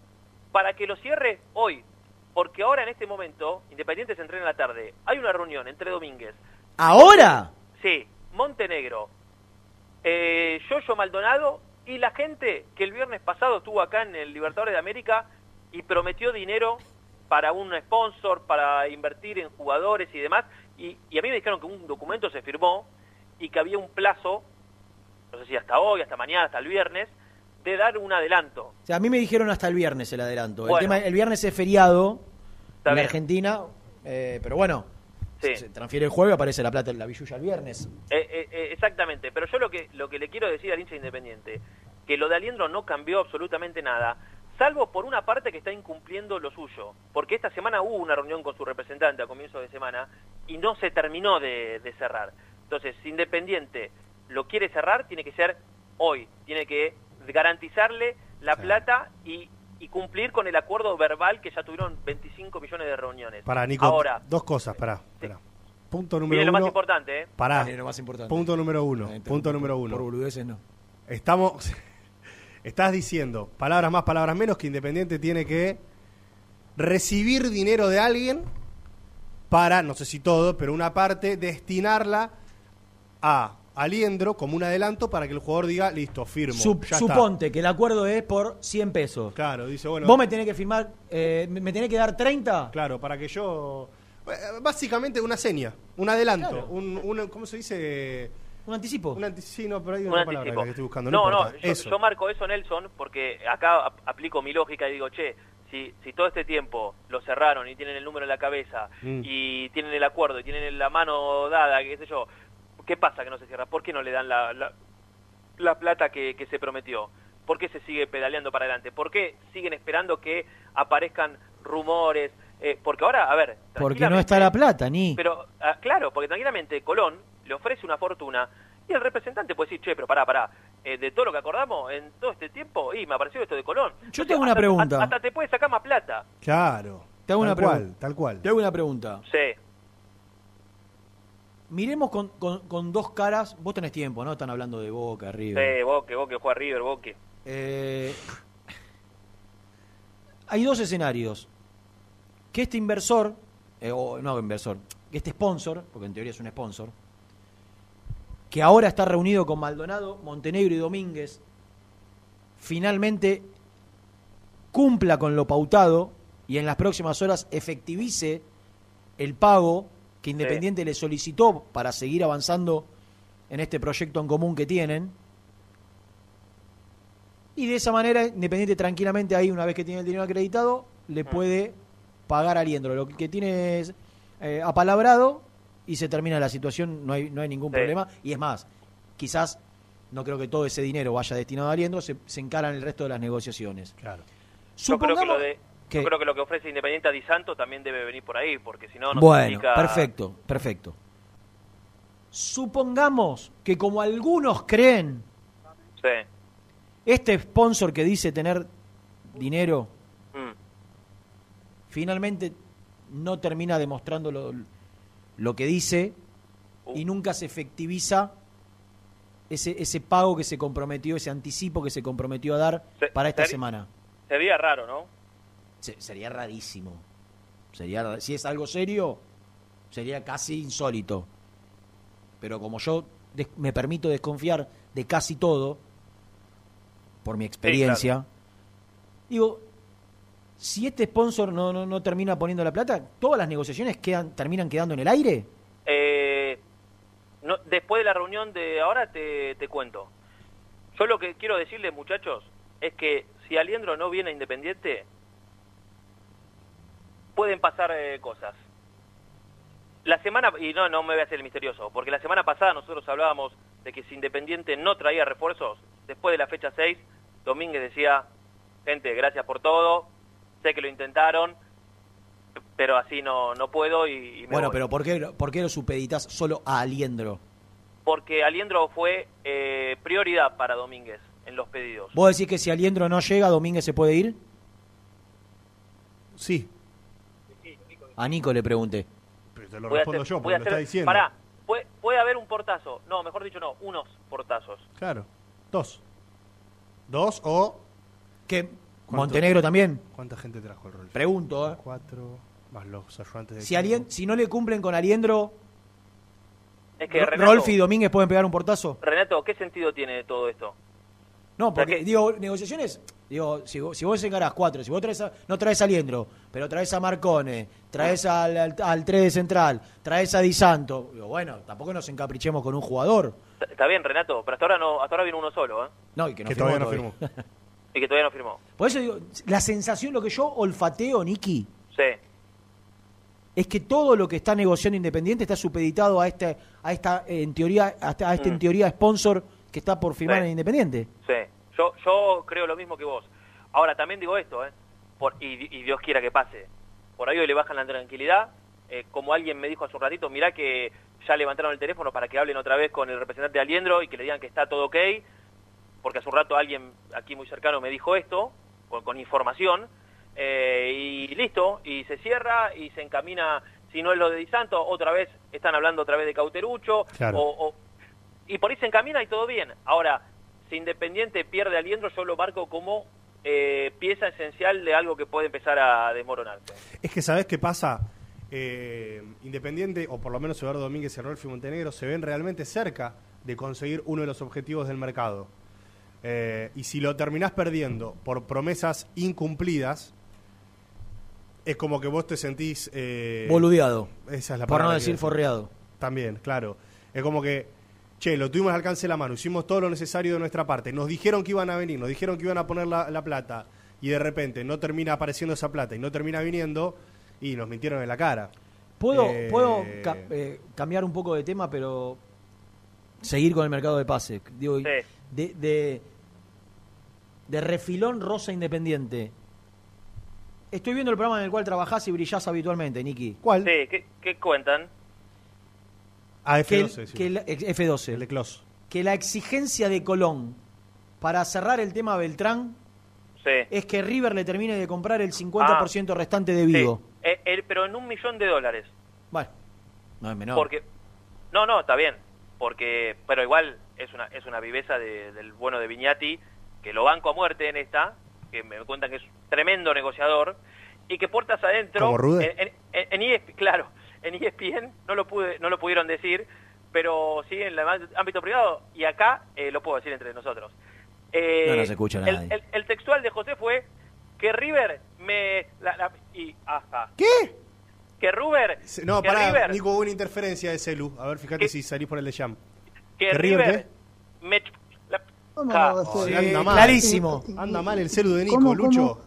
para que lo cierre hoy. Porque ahora en este momento, Independiente se entrena en la tarde. Hay una reunión entre Domínguez. ¿Ahora? Sí, Montenegro, eh, Yoyo Maldonado y la gente que el viernes pasado estuvo acá en el Libertadores de América y prometió dinero para un sponsor, para invertir en jugadores y demás. Y, y a mí me dijeron que un documento se firmó y que había un plazo, no sé si hasta hoy, hasta mañana, hasta el viernes, de dar un adelanto. O sea, a mí me dijeron hasta el viernes el adelanto. Bueno. el, tema, el viernes es feriado Está en bien. Argentina, eh, pero bueno, Sí. se transfiere el jueves, aparece la plata en la billulla el viernes. Eh, eh, eh, exactamente, pero yo lo que, lo que le quiero decir al hincha independiente, que lo de Aliendro no cambió absolutamente nada, salvo por una parte que está incumpliendo lo suyo, porque esta semana hubo una reunión con su representante a comienzo de semana y no se terminó de, de cerrar. Entonces, si Independiente lo quiere cerrar, tiene que ser hoy, tiene que garantizarle la plata y, y cumplir con el acuerdo verbal que ya tuvieron 25 millones de reuniones. Pará, Nico, Ahora, dos cosas, pará. pará. Punto número viene lo uno. más importante, ¿eh? Pará. Lo más importante. Punto número uno. Punto número uno. Por boludeces no. Estamos. <laughs> Estás diciendo, palabras más, palabras menos, que Independiente tiene que recibir dinero de alguien para, no sé si todo, pero una parte, destinarla a Aliendro como un adelanto para que el jugador diga, listo, firmo. Sup- ya está". suponte que el acuerdo es por 100 pesos. Claro, dice, bueno. Vos me tenés que firmar, eh, me tenés que dar 30. Claro, para que yo. eh, Básicamente una seña, un adelanto, Claro. un, un- ¿cómo se dice? Un anticipo. Un anticipo, sí, no, pero hay Un una palabra anticipo. que estoy buscando. No, no, yo, Eso. yo marco eso, Nelson, porque acá ap- aplico mi lógica y digo, che, si, si todo este tiempo lo cerraron y tienen el número en la cabeza Mm. y tienen el acuerdo y tienen la mano dada, qué sé yo, ¿qué pasa que no se cierra? ¿Por qué no le dan la, la, la plata que, que se prometió? ¿Por qué se sigue pedaleando para adelante? ¿Por qué siguen esperando que aparezcan rumores? Eh, porque ahora, a ver... Porque no está la plata, ni. Pero, ah, claro, porque tranquilamente Colón le ofrece una fortuna y el representante puede decir, che, pero pará, pará, eh, de todo lo que acordamos en todo este tiempo, y me apareció esto de Colón. Yo tengo una hasta- pregunta. Hasta, te puede sacar más plata. Claro. Te hago tal una cual, pregunta. tal cual. Te hago una pregunta. Sí. Miremos con, con- con dos caras. Vos tenés tiempo, ¿no? Están hablando de Boca, River. Sí, Boque, Boque, juega River, Boque. Eh, <laughs> hay dos escenarios. Que este inversor, eh, o no inversor, que este sponsor, porque en teoría es un sponsor, que ahora está reunido con Maldonado, Montenegro y Domínguez, finalmente cumpla con lo pautado y en las próximas horas efectivice el pago que Independiente le solicitó para seguir avanzando en este proyecto en común que tienen. Y de esa manera, Independiente tranquilamente ahí, una vez que tiene el dinero acreditado, le puede pagar a Aliendro. Lo que tiene es eh, apalabrado y se termina la situación, no hay, no hay ningún Sí. problema. Y es más, quizás no creo que todo ese dinero vaya destinado a Aliendro, se, se encaran el resto de las negociaciones. Claro. Yo creo, que lo de, ¿Qué? yo creo que lo que ofrece Independiente a Di Santo también debe venir por ahí, porque si no, no Bueno, perfecto, perfecto. Supongamos que como algunos creen, Sí. este sponsor que dice tener dinero, Mm. finalmente no termina demostrando lo, lo que dice Uh. y nunca se efectiviza ese, ese pago que se comprometió, ese anticipo que se comprometió a dar Se- para esta semana. Sería raro, ¿no? Se- sería rarísimo. Sería, si es algo serio, sería casi insólito. Pero como yo des- me permito desconfiar de casi todo, por mi experiencia, digo, si este sponsor no, no, no termina poniendo la plata, ¿todas las negociaciones quedan, terminan quedando en el aire? Eh, no, después de la reunión de ahora te, te cuento. Yo lo que quiero decirles, muchachos, es que si Aliendro no viene a Independiente, pueden pasar eh, cosas. La semana, y no, no me voy a hacer el misterioso, porque la semana pasada nosotros hablábamos de que si Independiente no traía refuerzos, después de la fecha 6, Domínguez decía, gente, gracias por todo, sé que lo intentaron, pero así no, no puedo y, y me Bueno, voy. pero ¿por qué, ¿por qué lo supeditas solo a Aliendro? Porque Aliendro fue eh, prioridad para Domínguez en los pedidos. ¿Vos decís que si Aliendro no llega, Domínguez se puede ir? Sí. A Nico le pregunté. Pero te lo Voy a respondo hacer- yo, porque me está diciendo. Pará, puede, puede haber un portazo. No, mejor dicho no, unos portazos. Claro. Dos. Dos o. ¿Qué? ¿Cuánto- ¿Montenegro también? ¿Cuánta gente trajo el rol? Pregunto, ¿eh? Cuatro. Más los ayudantes de Si. Alien- si no le cumplen con Aliendro, Es que Renato, Rolfi y Domínguez pueden pegar un portazo. Renato, ¿qué sentido tiene todo esto? No, porque, que- digo, negociaciones, digo, si vos, si vos encarás cuatro, si vos traes a- no traes a Liendro, pero traes a Marcone, traes al, al, al 3 de central, traes a Di Santo, digo, bueno, tampoco nos encaprichemos con un jugador. Está- Está bien, Renato, pero hasta ahora no, hasta ahora viene uno solo, ¿eh? No, y que, no Que firmó todavía no todavía. <laughs> Y que todavía no firmó. Por eso digo, la sensación, lo que yo olfateo, Niki, Sí. es que todo lo que está negociando Independiente está supeditado a este, a esta, en teoría, a este, en Mm. teoría, sponsor que está por firmar Sí. en Independiente. Sí, yo, yo creo lo mismo que vos. Ahora, también digo esto, ¿eh? Por, y, y Dios quiera que pase. Por ahí hoy le bajan la tranquilidad. eh, como alguien me dijo hace un ratito, mirá que ya levantaron el teléfono para que hablen otra vez con el representante de Aliendro y que le digan que está todo ok. Porque hace un rato alguien aquí muy cercano me dijo esto, con, con información. eh, y listo, y se cierra y se encamina, si no es lo de Di Santo, otra vez están hablando otra vez de Cauterucho. Claro. o- o- y por ahí se encamina y todo bien. Ahora, si Independiente pierde aliendro, yo lo marco como eh, pieza esencial de algo que puede empezar a desmoronarse. Es que, ¿sabés qué pasa? Eh, Independiente, o por lo menos Eduardo Domínguez y Rolfi Montenegro, se ven realmente cerca de conseguir uno de los objetivos del mercado. Eh, y si lo terminás perdiendo por promesas incumplidas, es como que vos te sentís... eh, Boludeado. Esa es la Por no palabra decir forreado. También, claro. Es como que, che, lo tuvimos al alcance de la mano, hicimos todo lo necesario de nuestra parte, nos dijeron que iban a venir, nos dijeron que iban a poner la, la plata, y de repente no termina apareciendo esa plata y no termina viniendo, y nos mintieron en la cara. ¿Puedo, Eh, puedo ca- eh, cambiar un poco de tema, pero seguir con el mercado de pase? Digo, de, de, de refilón rosa independiente. Estoy viendo el programa en el cual trabajás y brillás habitualmente, Niki. ¿Cuál? Sí, ¿qué, qué cuentan? Ah, Que el- F12, sí. que el- ex- F12. El de Clos. Que la exigencia de Colón para cerrar el tema Beltrán Sí. es que River le termine de comprar el 50% restante de Vigo. Eh, eh, pero en un millón de dólares. Bueno, no es menor. Porque, no, no, está bien. Porque, pero igual es una, es una viveza de- del bueno de Viñati, que lo banco a muerte en esta, que me cuentan que es tremendo negociador, y que puertas adentro, ¿Como Rude? en, en, en ESP claro, en ESPN no lo, pude, no lo pudieron decir, pero sí en el ámbito privado, y acá eh, lo puedo decir entre nosotros. Eh, No nos escucha nadie. el- el textual de José fue que River me... La, la- y, ajá. ¿Qué? Que River... No, que pará, River- Nico, hubo una interferencia de celu. A ver, fíjate si salís por el de Jam. que ¿Que River River me la- ¿Cómo Ja. no Sí, anda mal. clarísimo. Anda mal el celu de Nico, ¿Cómo, Lucho. cómo?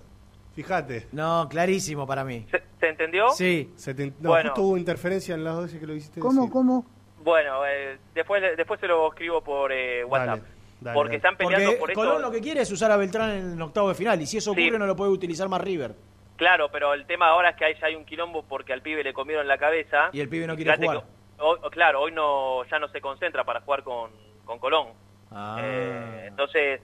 Fíjate. No, clarísimo para mí. ¿Se, se entendió? Sí. Se te- no, Bueno. justo hubo interferencia en las dos veces que lo hiciste ¿Cómo, decir. cómo? Bueno, eh, después después se lo escribo por eh, WhatsApp. Dale, dale, porque dale. están peleando Porque por esto. Colón lo que quiere es usar a Beltrán en el octavo de final. Y si eso Sí. ocurre, no lo puede utilizar más River. Claro, pero el tema ahora es que ahí ya hay un quilombo porque al pibe le comieron la cabeza. Y el pibe no quiere jugar. que hoy- claro, hoy no ya no se concentra para jugar con, con Colón. Ah. Eh, entonces,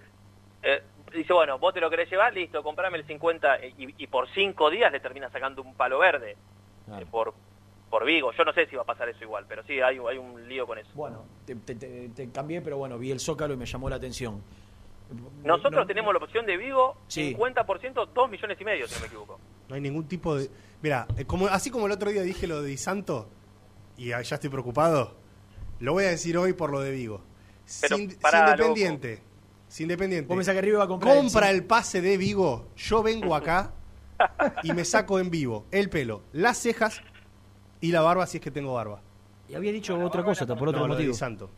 eh, dice, bueno, vos te lo querés llevar, listo, comprame el 50 eh, y, y por cinco días le termina sacando un palo verde Claro. eh, por, por Vigo. Yo no sé si va a pasar eso igual, pero sí, hay, hay un lío con eso. Bueno, te, te- te- te cambié, pero bueno, vi el Zócalo y me llamó la atención. Nosotros No- tenemos la opción de Vigo, Sí. 50%, 2 millones y medio, si no me equivoco. No hay ningún tipo de. Mira, eh, como, así como el otro día dije lo de Di Santo, y ya estoy preocupado, lo voy a decir hoy por lo de Vigo. Pero si, si pará, Independiente, si Independiente Vos pensás que River va a comprar compra el- el pase de Vigo, yo vengo acá y me saco en vivo el pelo, las cejas y la barba si es que tengo barba. Y había dicho otra cosa, por otro No, lo de motivo. Santo.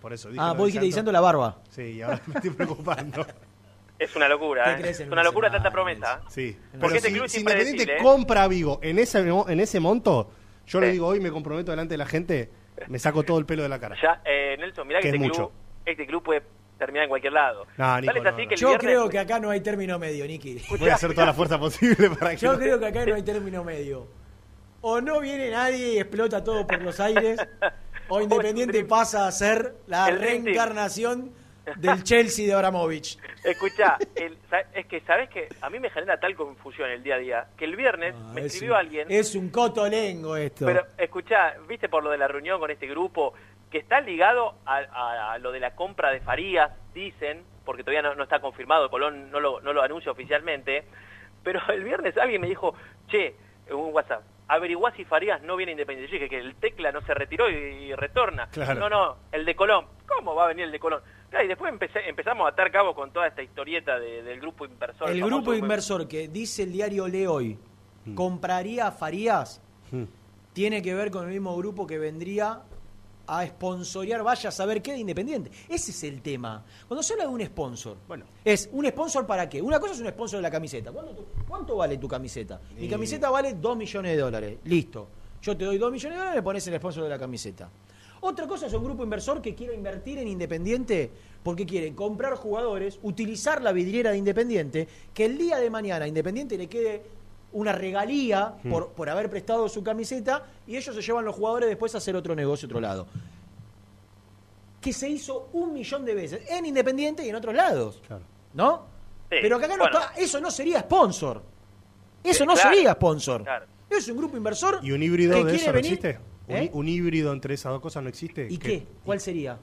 Por eso dije Ah, vos dijiste diciendo la barba. Sí, ahora me estoy preocupando. Es una locura, ¿Qué ¿eh? crees Es una locura tanta promesa. Sí, Porque este si, club si Independiente ¿eh? compra a Vigo en ese, en ese monto, yo le digo hoy me comprometo delante de la gente, me saco todo el pelo de la cara. Ya, eh, Nelson, mirá que, Que este, es club, mucho. este club puede terminar en cualquier lado. No, Nico, Tal es no, así no. que el Yo viernes- creo que acá no hay término medio, Niki. Voy a hacer toda la fuerza posible para que Yo no- creo que acá no hay término medio. o no viene nadie y explota todo por los aires, o <laughs> Independiente pasa a ser la El reencarnación del Chelsea de Abramovich. Escucha, es que sabes que a mí me genera tal confusión el día a día que el viernes me es escribió un- alguien. Es un cotolengo esto. Pero escucha, viste por lo de la reunión con este grupo que está ligado a, a- a lo de la compra de Farías, dicen, porque todavía no, no está confirmado, Colón no lo, no lo anuncia oficialmente, pero el viernes alguien me dijo, che, en un WhatsApp, averiguá si Farías no viene independiente. Yo dije que el Tecla no se retiró y, y retorna. Claro. No, no, el de Colón. ¿Cómo va a venir el de Colón? Claro, y después empecé, empezamos a atar cabo con toda esta historieta de- del grupo inversor. el famoso grupo inversor que dice el diario Le hoy compraría a Farías tiene que ver con el mismo grupo que vendría a sponsorear, vaya a saber qué de Independiente. Ese es el tema. Cuando se habla de un sponsor, Bueno. es un sponsor para qué? Una cosa es un sponsor de la camiseta. ¿Cuánto, cuánto vale tu camiseta? Mi camiseta vale 2 millones de dólares. Listo. Yo te doy 2 millones de dólares y me pones el sponsor de la camiseta. Otra cosa es un grupo inversor que quiere invertir en Independiente porque quieren comprar jugadores, utilizar la vidriera de Independiente, que el día de mañana Independiente le quede una regalía Hmm. por, por haber prestado su camiseta y ellos se llevan los jugadores después a hacer otro negocio otro lado. Que se hizo un millón de veces en Independiente y en otros lados. ¿No? Sí, Pero que acá no está, eso no sería sponsor. Eso Sí, no claro, sería sponsor. claro. Es un grupo inversor ¿Y un híbrido que de eso no venir- existe? Un, ¿Eh? un híbrido entre esas dos cosas no existe. ¿Y que, qué? ¿Cuál sería?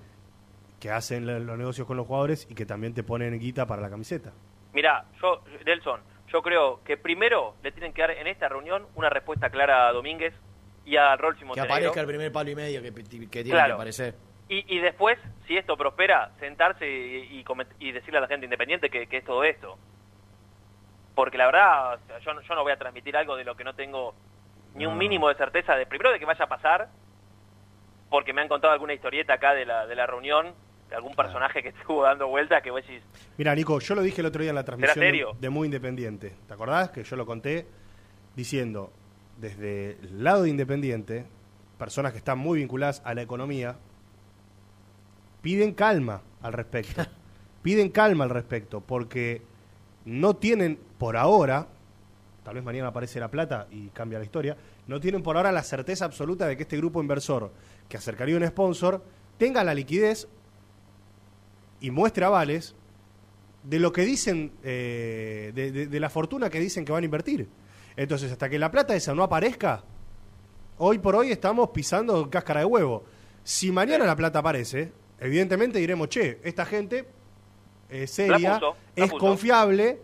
Que hacen los negocios con los jugadores y que también te ponen guita para la camiseta. Mira, yo, Nelson, yo creo que primero le tienen que dar en esta reunión una respuesta clara a Domínguez y a Rolfi Que Montenegro. aparezca el primer palo y medio que, que tiene que aparecer. Y, y después, si esto prospera, sentarse y, y comet- y decirle a la gente independiente que, que es todo esto. Porque la verdad, o sea, yo, no- yo no voy a transmitir algo de lo que no tengo ni un mínimo de certeza de primero de que vaya a pasar, porque me han contado alguna historieta acá de la, de la reunión, de algún personaje que <laughs> estuvo dando vueltas que vos decís, Mira, Nico, yo lo dije el otro día en la transmisión de, de Muy Independiente. ¿Te acordás que yo lo conté diciendo, desde el lado de Independiente, personas que están muy vinculadas a la economía, piden calma al respecto. <laughs> piden calma al respecto, porque no tienen por ahora, tal vez mañana aparece la plata y cambia la historia, no tienen por ahora la certeza absoluta de que este grupo inversor que acercaría un sponsor tenga la liquidez y muestre avales de lo que dicen, eh, de, de- de la fortuna que dicen que van a invertir. Entonces, hasta que la plata esa no aparezca, hoy por hoy estamos pisando cáscara de huevo. Si mañana la plata aparece, evidentemente diremos, che, esta gente es seria, puso, es confiable,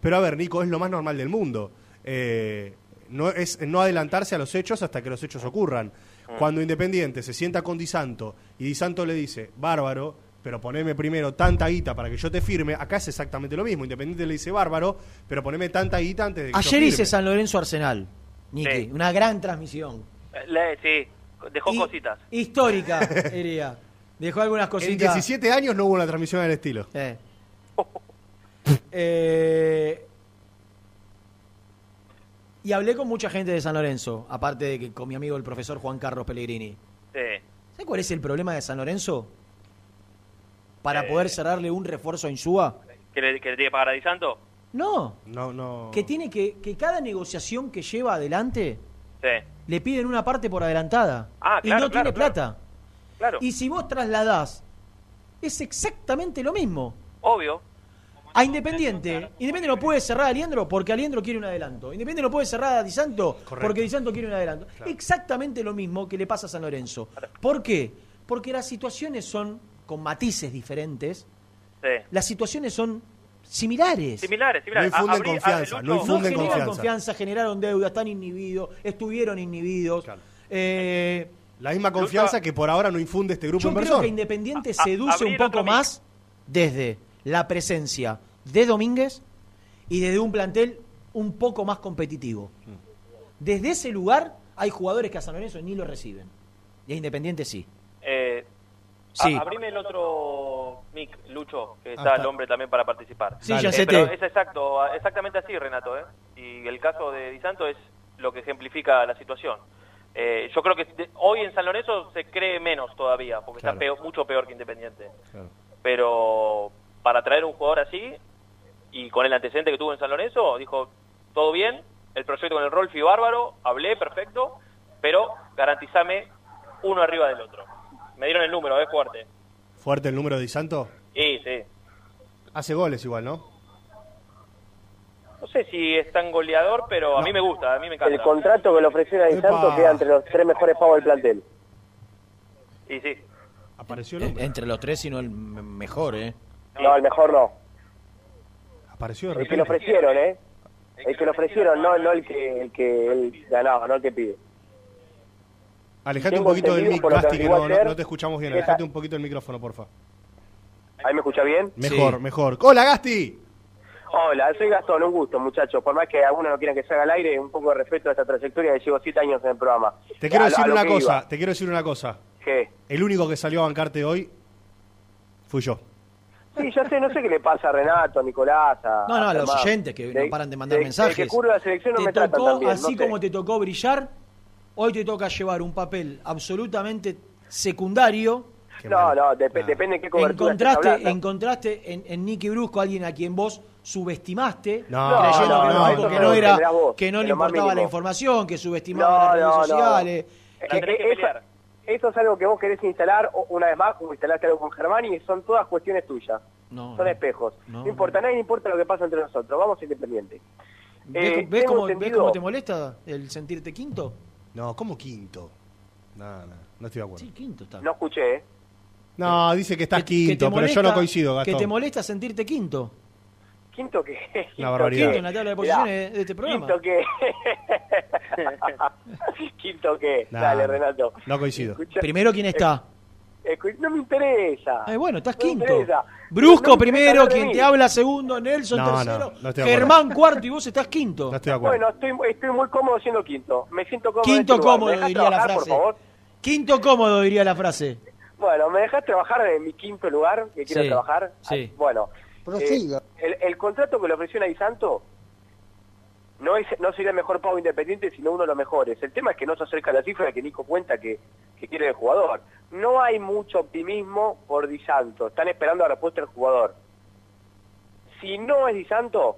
pero a ver, Nico, es lo más normal del mundo. Eh, no es no adelantarse a los hechos hasta que los hechos ocurran. Mm. Cuando Independiente se sienta con Di Santo y Di Santo le dice, bárbaro, pero poneme primero tanta guita para que yo te firme, acá es exactamente lo mismo. Independiente le dice, bárbaro, pero poneme tanta guita antes de que yo Ayer hice firme". San Lorenzo Arsenal, Niki, una gran transmisión. le- sí, dejó Y- cositas. Histórica, <laughs> diría. Dejó algunas En cositas. 17 años no hubo una transmisión del estilo. Eh. <laughs> Eh, y hablé con mucha gente de San Lorenzo, aparte de que con mi amigo el profesor Juan Carlos Pellegrini. Sí. ¿Sabes cuál es el problema de San Lorenzo? Para Eh. poder cerrarle un refuerzo a Insúa. ¿Que le, que le tiene que pagar a Di Santo? No, No, no. que tiene que, que cada negociación que lleva adelante Sí. le piden una parte por adelantada. Ah, y claro, no claro, tiene claro. plata. Claro, Y si vos trasladás, es exactamente lo mismo. obvio. A Independiente, Independiente no puede cerrar a Aliendro porque Aliendro quiere un adelanto. Independiente no puede cerrar a Di Santo Correcto. porque Di Santo quiere un adelanto. Claro. Exactamente lo mismo que le pasa a San Lorenzo. ¿Por qué? Porque las situaciones son con matices diferentes. Sí. Las situaciones son similares. Similares, similares. No infunden confianza, a- no infunden generan confianza. confianza, generaron deuda, están inhibidos, estuvieron inhibidos. Claro. Eh, La misma confianza que por ahora no infunde este grupo yo creo inversor. que Independiente A- a- seduce un poco más desde la presencia de Domínguez y desde un plantel un poco más competitivo. Desde ese lugar hay jugadores que a San Lorenzo ni lo reciben. Y a Independiente sí. Eh, Sí. abrime el otro mic, Lucho, que Ah, está está. el hombre también para participar. Sí, ya Eh, sé te- es exacto, exactamente así, Renato. ¿eh? Y el caso de Di Santo es lo que ejemplifica la situación. Eh, yo creo que hoy en San Lorenzo se cree menos todavía, porque Claro. está peor- mucho peor que Independiente. Claro. Pero para traer un jugador así, y con el antecedente que tuvo en San Lorenzo, dijo, todo bien, el proyecto con el Rolfi bárbaro, hablé, perfecto, pero garantizame uno arriba del otro. Me dieron el número, es fuerte. Fuerte el número de Di Santo. Sí, sí. Hace goles igual, ¿no? No sé si es tan goleador, pero a mí me gusta, a mí me encanta. El contrato que le ofrecieron a Di Santo queda entre los tres mejores pagos del plantel. Sí, sí. Apareció En- entre los tres, sino el mejor, ¿eh? No, el mejor no. Apareció de El que le ofrecieron, ¿eh? El que le ofrecieron, no, no el que el que él ganaba, no el que pide. Alejate un poquito del entendido mic, por lo que Gasti, que averiguó no, no- te escuchamos bien. Alejate esa- un poquito el micrófono, porfa. ¿Ahí me escucha bien? Mejor, mejor. ¡Hola, Gasti! Hola, soy Gastón, un gusto, muchachos. Por más que algunos no quieran que salga al aire, un poco de respeto a esta trayectoria que llevo siete años en el programa. Te quiero A decir a una cosa, iba. te quiero decir una cosa. ¿Qué? El único que salió a bancarte hoy fui yo. Sí, ya sé, no sé qué le pasa a Renato, a Nicolás, a... No, no, a los oyentes que De- no paran de mandar de- mensajes. de que cubre la selección no te me tratan tocó, tan bien, así no sé. como te tocó brillar, hoy te toca llevar un papel absolutamente secundario. No, no, dep- depende de qué cobertura Encontraste, encontraste en, en Nicky Brusco a alguien a quien vos subestimaste, No, creyendo no, que no, que era, que no le importaba la información, que subestimaba No, las redes sociales. Es que- que eso, eso es algo que vos querés instalar, o- una vez más, como instalaste algo con Germán, y son todas cuestiones tuyas. No, son espejos. No, No, importa, a nadie le importa lo que pasa entre nosotros. Vamos independiente. ¿Ves, Eh, ves cómo, ves cómo te molesta el sentirte quinto? No, ¿cómo quinto? No, no, no estoy de acuerdo. Sí, quinto está. No escuché, ¿eh? No, dice que estás Que- que quinto, pero yo no coincido, Que Gastón. te molesta sentirte quinto. Quinto que... Una barbaridad. Quinto en la tabla de posiciones de este programa. Quinto que... <laughs> Quinto que... Nah, Dale. Renato. No coincido. Escucha- Primero, ¿quién está? Escu- no me interesa. Eh, bueno, estás No quinto. Brusco No primero, quien te habla segundo, Nelson No, tercero. Germán cuarto y vos estás quinto. No estoy de acuerdo. Bueno, estoy, estoy muy cómodo siendo quinto. Me siento cómodo. en Quinto este cómodo, ¿Me dejás diría la frase. Por favor? Quinto cómodo, diría la frase. Bueno, ¿me dejas trabajar en mi quinto lugar que quiero Sí, trabajar? sí. Ah, Bueno, eh, el, el contrato que le ofreció Di Santo no, es, no sería el mejor pago independiente, sino uno de los mejores. El tema es que no se acerca a la cifra que Nico cuenta que, que quiere el jugador. No hay mucho optimismo por Di Santo. Están esperando la respuesta del jugador. Si no es Di Santo,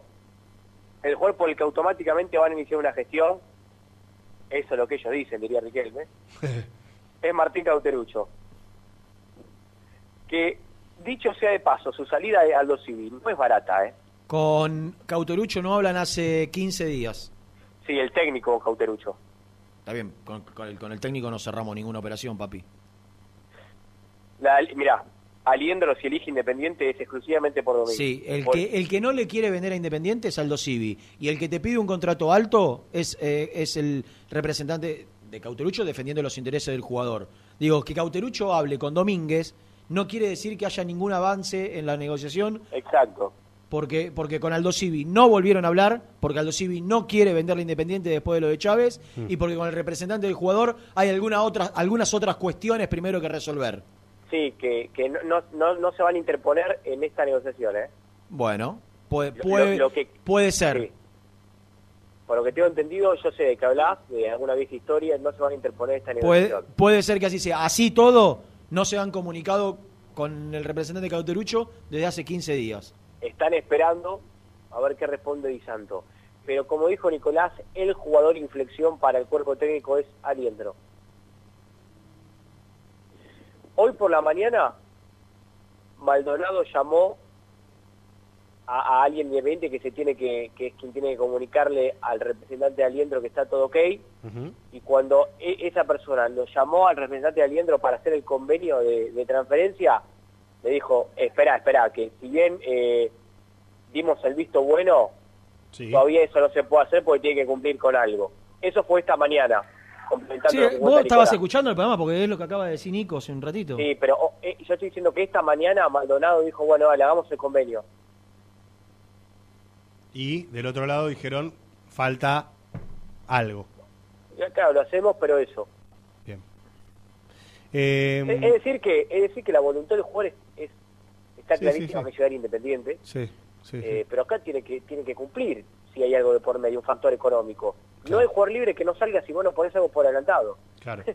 el jugador por el que automáticamente van a iniciar una gestión, eso es lo que ellos dicen, diría Riquelme, <laughs> es Martín Cauterucho. Que, dicho sea de paso, su salida de Aldo Civi no es barata, ¿eh? Con Cauterucho no hablan hace 15 días. Sí, el técnico Cauterucho. Está bien, con, con el, con el técnico no cerramos ninguna operación, papi. La, mirá, Aliendro si elige Independiente es exclusivamente por domingo. Sí, el Por- que, el que no le quiere vender a Independiente es Aldo Civi. Y el que te pide un contrato alto es, eh, es el representante de Cauterucho defendiendo los intereses del jugador. Digo, que Cauterucho hable con Domínguez no quiere decir que haya ningún avance en la negociación Exacto. Porque, porque con Aldo Civi no volvieron a hablar, porque Aldo Civi no quiere venderle Independiente después de lo de Chávez, Mm. y porque con el representante del jugador hay alguna otra, algunas otras cuestiones primero que resolver. Sí, que, que no, no, no, no se van a interponer en esta negociación, ¿eh? Bueno, puede, Lo- puede, lo que- puede ser. Por lo que tengo entendido, yo sé de qué hablas, de alguna vieja historia, no se van a interponer en esta Puede, negociación. puede ser que así sea. Así todo, no se han comunicado con el representante Cauterucho desde hace 15 días. Están esperando a ver qué responde Di Santo. Pero como dijo Nicolás, el jugador inflexión para el cuerpo técnico es Aliendro. Hoy por la mañana, Maldonado llamó a, a alguien de 20 que se tiene que, que es quien tiene que comunicarle al representante de Aliendro que está todo ok. Y cuando e- esa persona lo llamó al representante de Aliendro para hacer el convenio de, de transferencia, le dijo, espera, espera, que si bien eh, dimos el visto bueno, todavía eso no se puede hacer porque tiene que cumplir con algo. Eso fue esta mañana, Sí, vos estabas escuchando el programa porque es lo que acaba de decir Nico hace un ratito. Sí, pero oh, eh, yo estoy diciendo que esta mañana Maldonado dijo, bueno, vale, hagamos el convenio. Y del otro lado dijeron, falta algo. Ya, claro, lo hacemos, pero eso. Eh, Es, es decir que es decir que la voluntad del jugador es, es- está Sí, clarísima sí, sí. que llegar independiente, sí, sí, sí. eh, pero acá tiene que tiene que cumplir si hay algo de por medio, un factor económico. No hay jugador libre que no salga si vos no ponés algo por adelantado. Claro. <laughs>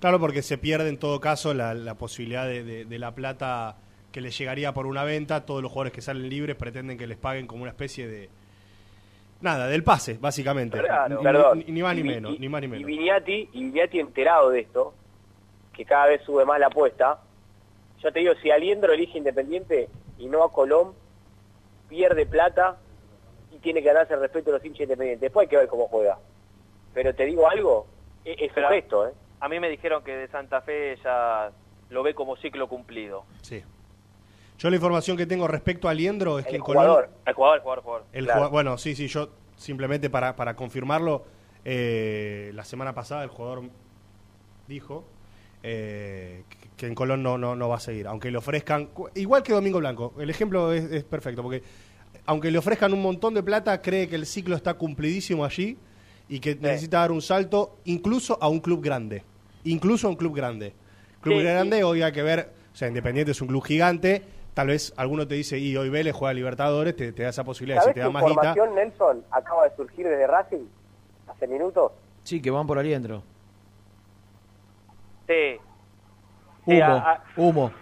Claro, porque se pierde en todo caso la, la posibilidad de, de- de la plata que les llegaría por una venta. Todos los jugadores que salen libres pretenden que les paguen como una especie de, Nada, del pase, básicamente. Claro. Ni-. Ni, ni más ni Y- menos, y- ni más ni Y menos. Vignati, y Vignati enterado de esto, que cada vez sube más la apuesta, yo te digo, si Aliendro elige Independiente y no a Colón, pierde plata y tiene que ganarse el respeto de los hinchas independientes. Después hay que ver cómo juega. Pero te digo algo, es, es Pero- un gesto, ¿eh? A mí me dijeron que de Santa Fe ya lo ve como ciclo cumplido. Sí. Yo la información que tengo respecto a Liendro es que El en Colón- jugador. El jugador, el jugador, el jugador. El Claro. jugua- bueno, sí, sí, yo simplemente para, para confirmarlo, eh, la semana pasada el jugador dijo eh, que- en Colón no, no, no va a seguir, aunque le ofrezcan, igual que Domingo Blanco, el ejemplo es, es perfecto, porque aunque le ofrezcan un montón de plata, cree que el ciclo está cumplidísimo allí y que necesita dar un salto incluso a un club grande, incluso a un club grande. Club Sí, grande, hoy hay que ver, o sea, Independiente es un club gigante, tal vez alguno te dice, y hoy Vélez juega a Libertadores, te, te da esa posibilidad, si ¿Sabés te da más guita. Nelson, acaba de surgir desde Racing hace minutos? Sí, que van por aliendro. Sí. Sí, Humo, a- a- humo.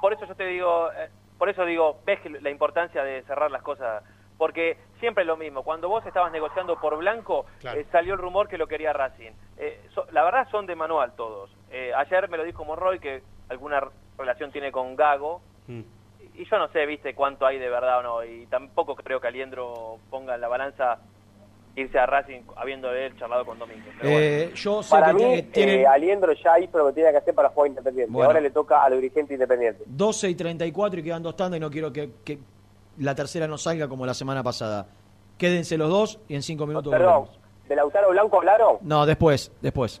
por eso yo te digo, eh, por eso digo, ves que la importancia de cerrar las cosas, porque siempre es lo mismo, cuando vos estabas negociando por Blanco, Claro. eh, salió el rumor que lo quería Racing. Eh, so- la verdad son de manual todos. Eh, ayer me lo dijo Monroy que alguna relación tiene con Gago, Mm. y yo no sé, viste, cuánto hay de verdad o no, y tampoco creo que Aliendro ponga en la balanza irse a Racing habiendo él charlado con Domingo. Pero bueno. Eh, yo sé Para que mí, tiene- tienen eh, Aliendro ya hizo lo que tenía que hacer para jugar Independiente. Bueno. Ahora le toca a los dirigentes independientes. 12 y 34 y quedan dos tandas y no quiero que, que la tercera no salga como la semana pasada. Quédense los dos y en cinco minutos Perdón, volvemos. ¿de Lautaro Blanco hablaron? No, después, después.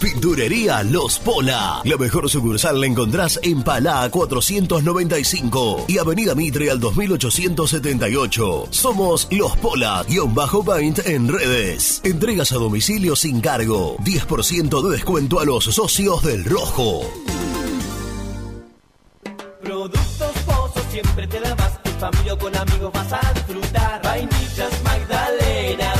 Pinturería Los Pola. La mejor sucursal la encontrás en Palá 495 y Avenida Mitre al 2878. Somos Los Pola, guion bajo paint en redes. Entregas a domicilio sin cargo. 10% de descuento a los socios del Rojo. Productos Pozos siempre te da más. En familia con amigos vas a disfrutar. Vainillas, magdalenas,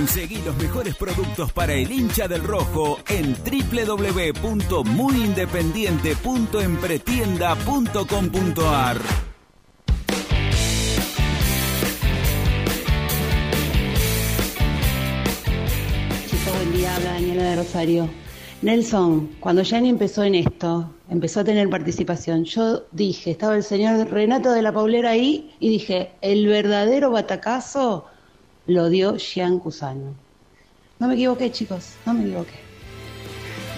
Conseguí los mejores productos para el hincha del rojo en www.muyindependiente.empretienda.com.ar. Chicos, buen día, habla Daniela de Rosario. Nelson, cuando Yanni empezó en esto, empezó a tener participación, yo dije, estaba el señor Renato de la Paulera ahí y dije, el verdadero batacazo lo dio Jean Cusano. No me equivoqué, chicos, no me equivoqué.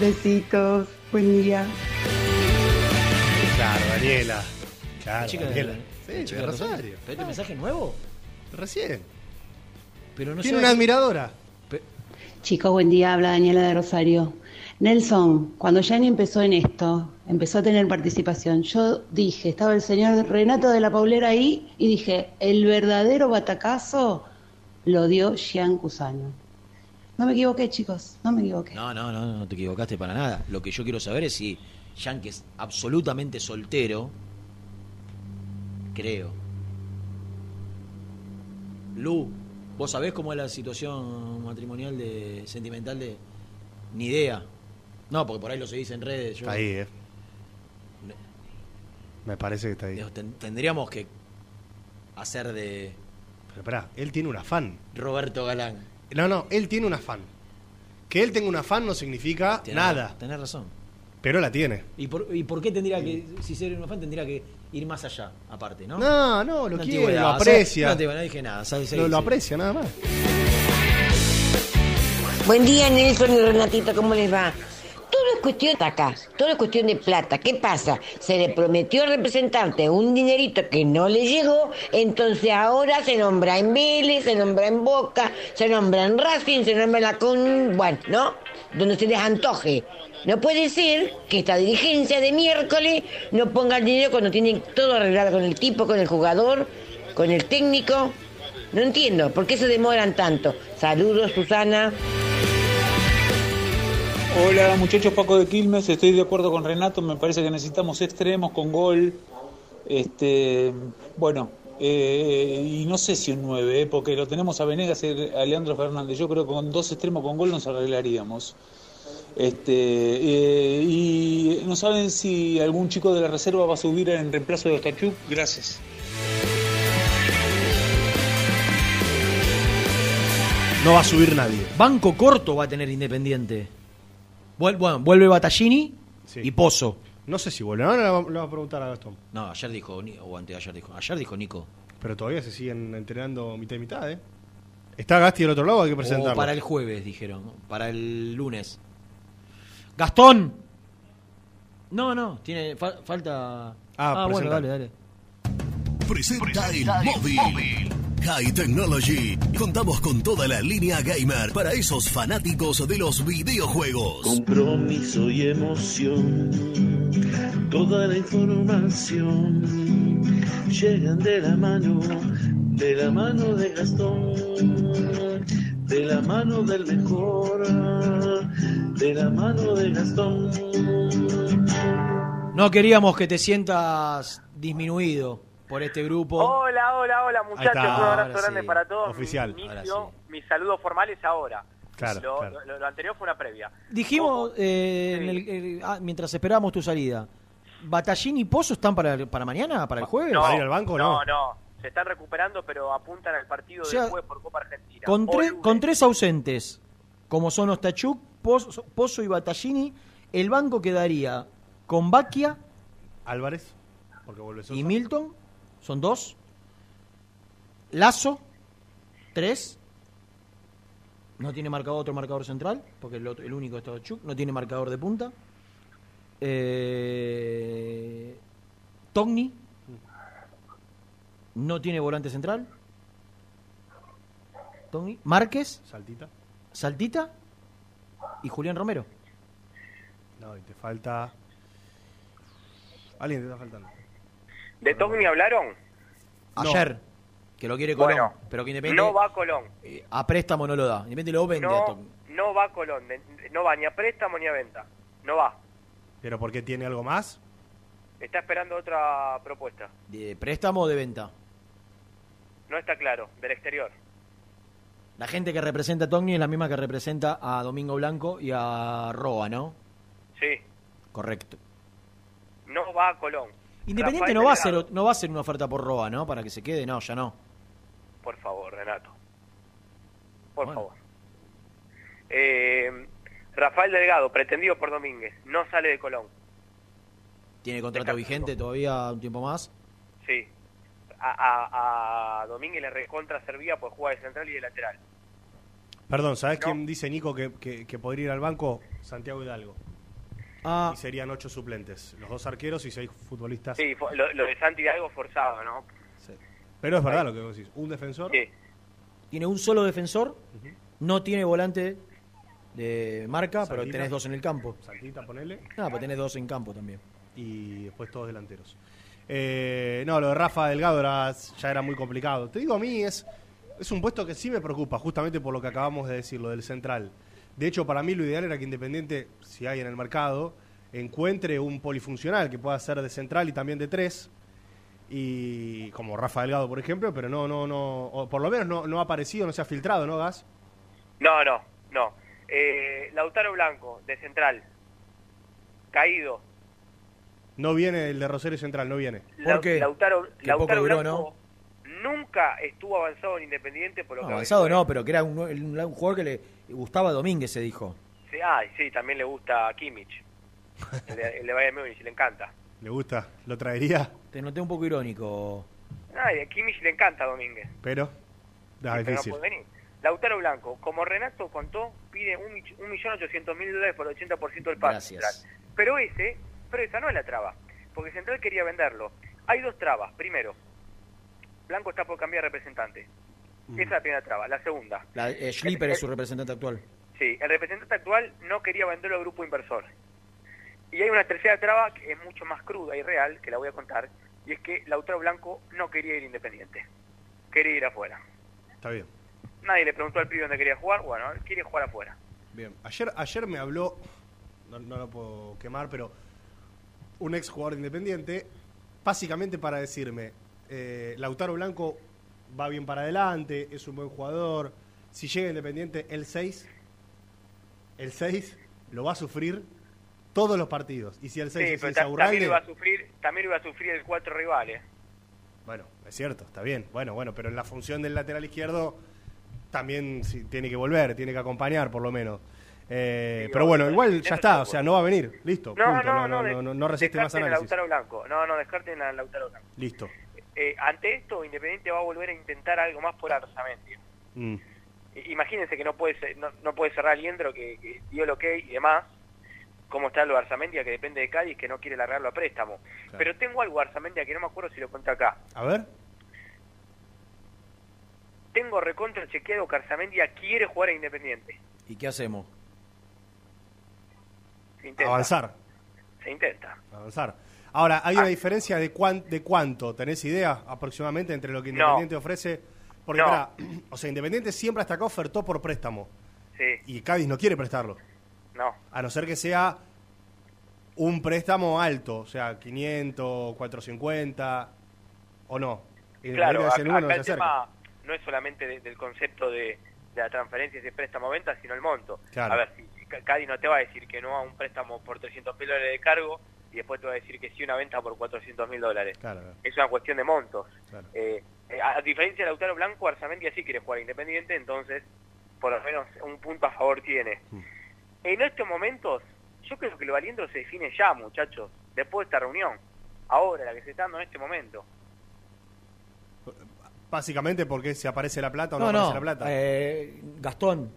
Besitos, buen día. Claro, Daniela. Claro, Chica de- Daniela. la Sí, chica de Rosario. Rosario. ¿Pero este mensaje nuevo? Recién. Pero no Tiene una admiradora. Chicos, buen día, habla Daniela de Rosario. Nelson, cuando Yanni empezó en esto, empezó a tener participación, yo dije, estaba el señor Renato de la Paulera ahí y dije, el verdadero batacazo lo dio Jean Cusano. No me equivoqué, chicos, no me equivoqué. No, no, no, no te equivocaste para nada. Lo que yo quiero saber es si que es absolutamente soltero, creo. Lu, ¿Vos sabés cómo es la situación matrimonial de sentimental de ni idea? No, porque por ahí lo seguís en redes. yo- Está ahí, ¿eh? Me parece que está ahí. Tendríamos que hacer de Pero esperá, él tiene un afán. Roberto Galán. No, no, él tiene un afán. Que él tenga un afán no significa nada, Tenés razón. pero la tiene. ¿Y por, ¿Y por qué tendría que, si ser un fan, tendría que ir más allá, aparte, no? No, no, lo Una quiere, lo o sea, aprecia. No, antigüedad, no dije nada. ¿sabes? Lo, Sí, lo aprecia, nada más. Buen día, Nelson y Renatita, ¿cómo les va? Es cuestión de acá, todo es cuestión de plata. ¿Qué pasa? Se le prometió al representante un dinerito que no le llegó, entonces ahora se nombra en Vélez, se nombra en Boca, se nombra en Racing, se nombra en la con... Bueno, ¿no? Donde se les antoje. No puede ser que esta dirigencia de miércoles no ponga el dinero cuando tienen todo arreglado con el tipo, con el jugador, con el técnico. No entiendo, ¿por qué se demoran tanto? Saludos, Susana. Hola muchachos, Paco de Quilmes, estoy de acuerdo con Renato, me parece que necesitamos extremos con gol. Este, bueno, eh, y no sé si un 9, porque lo tenemos a Venegas y a Leandro Fernández. Yo creo que con dos extremos con gol nos arreglaríamos. Este, eh, y no saben si algún chico de la reserva va a subir en reemplazo de Ostachuk. Gracias. No va a subir nadie. Banco corto va a tener Independiente. Vuel- Bueno, vuelve Battaglini y Pozo. No sé si vuelve. Ahora le va- le va a preguntar a Gastón. No, ayer dijo, o anteayer dijo. Ayer dijo Nico. Pero todavía se siguen entrenando mitad y mitad, ¿eh? Está Gasti del otro lado, hay que presentarlo. O para el jueves, dijeron. Para el lunes. Gastón. No, no, tiene fa- falta. Ah, bueno, presenta. dale, dale. Presenta el móvil. High Technology. Contamos con toda la línea gamer para esos fanáticos de los videojuegos. Compromiso y emoción, toda la información llegan de la mano, de la mano de Gastón, de la mano del mejor, de la mano de Gastón. No queríamos que te sientas disminuido por este grupo. Hola, hola, hola muchachos, un abrazo grande sí. para todos. Oficial. Mi, Ahora inicio, mis saludos formales ahora. Claro, lo, claro. lo- lo anterior fue una previa. Dijimos, eh, en el- eh, ah, mientras esperábamos tu salida, ¿Batallín y Pozo están para, para mañana, para el jueves? no, no, se están recuperando, pero apuntan al partido O sea, del jueves por Copa Argentina. Con, lunes. con tres ausentes, como son Ostachuk, Pozo, Pozo y Battaglini, el banco quedaría con Baquia Álvarez, porque vuelve Sosa. y Milton, son dos. Lazo, tres. No tiene marcador otro marcador central, porque el, otro- el único es Ostachuk, no tiene marcador de punta. Eh, Togni no tiene volante central. Togni. Márquez, Saltita. Saltita y Julián Romero. No, y te falta. Alguien te está faltando. ¿De Togni hablaron? Ayer, que lo quiere Colón, Bueno, pero que Independiente No va a Colón. a préstamo no lo da. Independiente lo vende a No, Togni. no va a Colón. No va ni a préstamo ni a venta. No va. ¿Pero por qué tiene algo más? Está esperando otra propuesta. ¿De préstamo o de venta? No está claro. Del exterior. La gente que representa a Togni es la misma que representa a Domingo Blanco y a Roa, ¿no? Sí. Correcto. No va a Colón. Independiente no va, a hacer, no va a hacer una oferta por Roa, ¿no? Para que se quede, no, ya no. Por favor, Renato. Por favor. Eh, Rafael Delgado, pretendido por Domínguez, no sale de Colón. Tiene contrato vigente todavía un tiempo más. Sí. A, a, a Domínguez le recontra servía pues juega de central y de lateral. Perdón, ¿sabes quién dice Nico que, que- que podría ir al banco? Santiago Hidalgo. Ah. Y serían ocho suplentes. Los dos arqueros y seis futbolistas. Sí, lo, lo de Santi Hidalgo forzado, ¿no? Pero es verdad lo que vos decís. Un defensor. Tiene un solo defensor, no tiene volante de marca, pero tenés dos en el campo. Saltita, ponele. Ah, pues tenés dos en campo también. Y después todos delanteros. Eh, no, lo de Rafa Delgado era- ya era muy complicado. Te digo, a mí es, es un puesto que sí me preocupa, justamente por lo que acabamos de decir, lo del central. De hecho, para mí lo ideal era que Independiente, si hay en el mercado, encuentre un polifuncional que pueda ser de central y también de tres. y como Rafa Delgado, por ejemplo, pero no, no, no, o por lo menos no, no ha aparecido, no se ha filtrado, ¿no, Gas? No, no, no. Eh, Lautaro Blanco, de Central, caído. No viene el de Rosario Central, no viene. Lau- Lautaro, Qué Lautaro poco duró, Blanco nunca estuvo avanzado en Independiente por lo No, que avanzado no, pero que era un, un- un jugador que le gustaba a Domínguez, se dijo. Sí, sí, también le gusta a Kimmich. <laughs> el, de, el de Bayern Múnich, le encanta. ¿Le gusta? ¿Lo traería? Te noté un poco irónico. Ay, a Kimmich le encanta a Domínguez. Pero, no puede venir. Lautaro Blanco, como Renato contó, pide un, mich- un millón ochocientos mil dólares por el 80% del pase. Gracias. Central. Pero ese, pero esa no es la traba, porque Central quería venderlo. Hay dos trabas. Primero, Blanco está por cambiar de representante. Mm. Esa es la primera traba. La segunda, La, eh, Schlieper es su representante actual. sí, el representante actual no quería venderlo al grupo inversor. Y hay una tercera traba que es mucho más cruda y real, que la voy a contar, y es que Lautaro Blanco no quería ir independiente. Quería ir afuera. Está bien. Nadie le preguntó al pibe dónde quería jugar. Bueno, él quiere jugar afuera. Bien. Ayer, ayer me habló, no, no lo puedo quemar, pero un ex jugador de independiente, básicamente para decirme, eh, Lautaro Blanco va bien para adelante, es un buen jugador. Si llega Independiente el 6, el 6 lo va a sufrir todos los partidos. Y si el 6 Sí, es también iba a sufrir, también iba a sufrir el cuatro rivales. bueno, es cierto, está bien. Bueno, bueno, pero en la función del lateral izquierdo también sí, tiene que volver, tiene que acompañar por lo menos. Eh, Sí, pero bueno, igual ya está, o sea, no va a venir. Listo, No, punto. no, No, no, no, no, resiste más análisis. Lautaro Blanco. No, no, descarten a Lautaro Blanco. Listo. Eh, ante esto, Independiente va a volver a intentar algo más por Arzamendi. Mm. Imagínense que no puede ser- no, no puede cerrar Liendro, que, que dio el ok y demás. Cómo está lo de Arzamendia, que depende de Cádiz, que no quiere largarlo a préstamo. Pero tengo algo de Arzamendia que no me acuerdo si lo conté acá. A ver. Tengo recontra chequeado que Arzamendia quiere jugar a Independiente. ¿Y qué hacemos? Se intenta. Avanzar. Se intenta. Avanzar. Ahora, Ah. ¿hay una diferencia de, cuán- de cuánto? ¿Tenés idea aproximadamente entre lo que Independiente ofrece? Porque, No. o sea, Independiente siempre hasta acá ofertó por préstamo. Sí, Y Cádiz no quiere prestarlo. no. A no ser que sea un préstamo alto, o sea, 500, 450, o no. Claro, acá, no el tema no es solamente de- del concepto de, de la transferencia y de préstamo-venta, sino el monto. Claro. A ver, si, Cádiz no te va a decir que no a un préstamo por 300 mil dólares de cargo y después te va a decir que sí una venta por 400 mil dólares. Claro, claro. Es una cuestión de montos. Claro. Eh, eh, a, a diferencia de Lautaro Blanco, Arzamendia sí quiere jugar Independiente, entonces por lo menos un punto a favor tiene. Mm. En estos momentos, yo creo que lo valiendo se define ya, muchachos, después de esta reunión. Ahora, la que se está dando en este momento. Básicamente porque si aparece la plata o no, No, aparece no. la plata. eh, Gastón,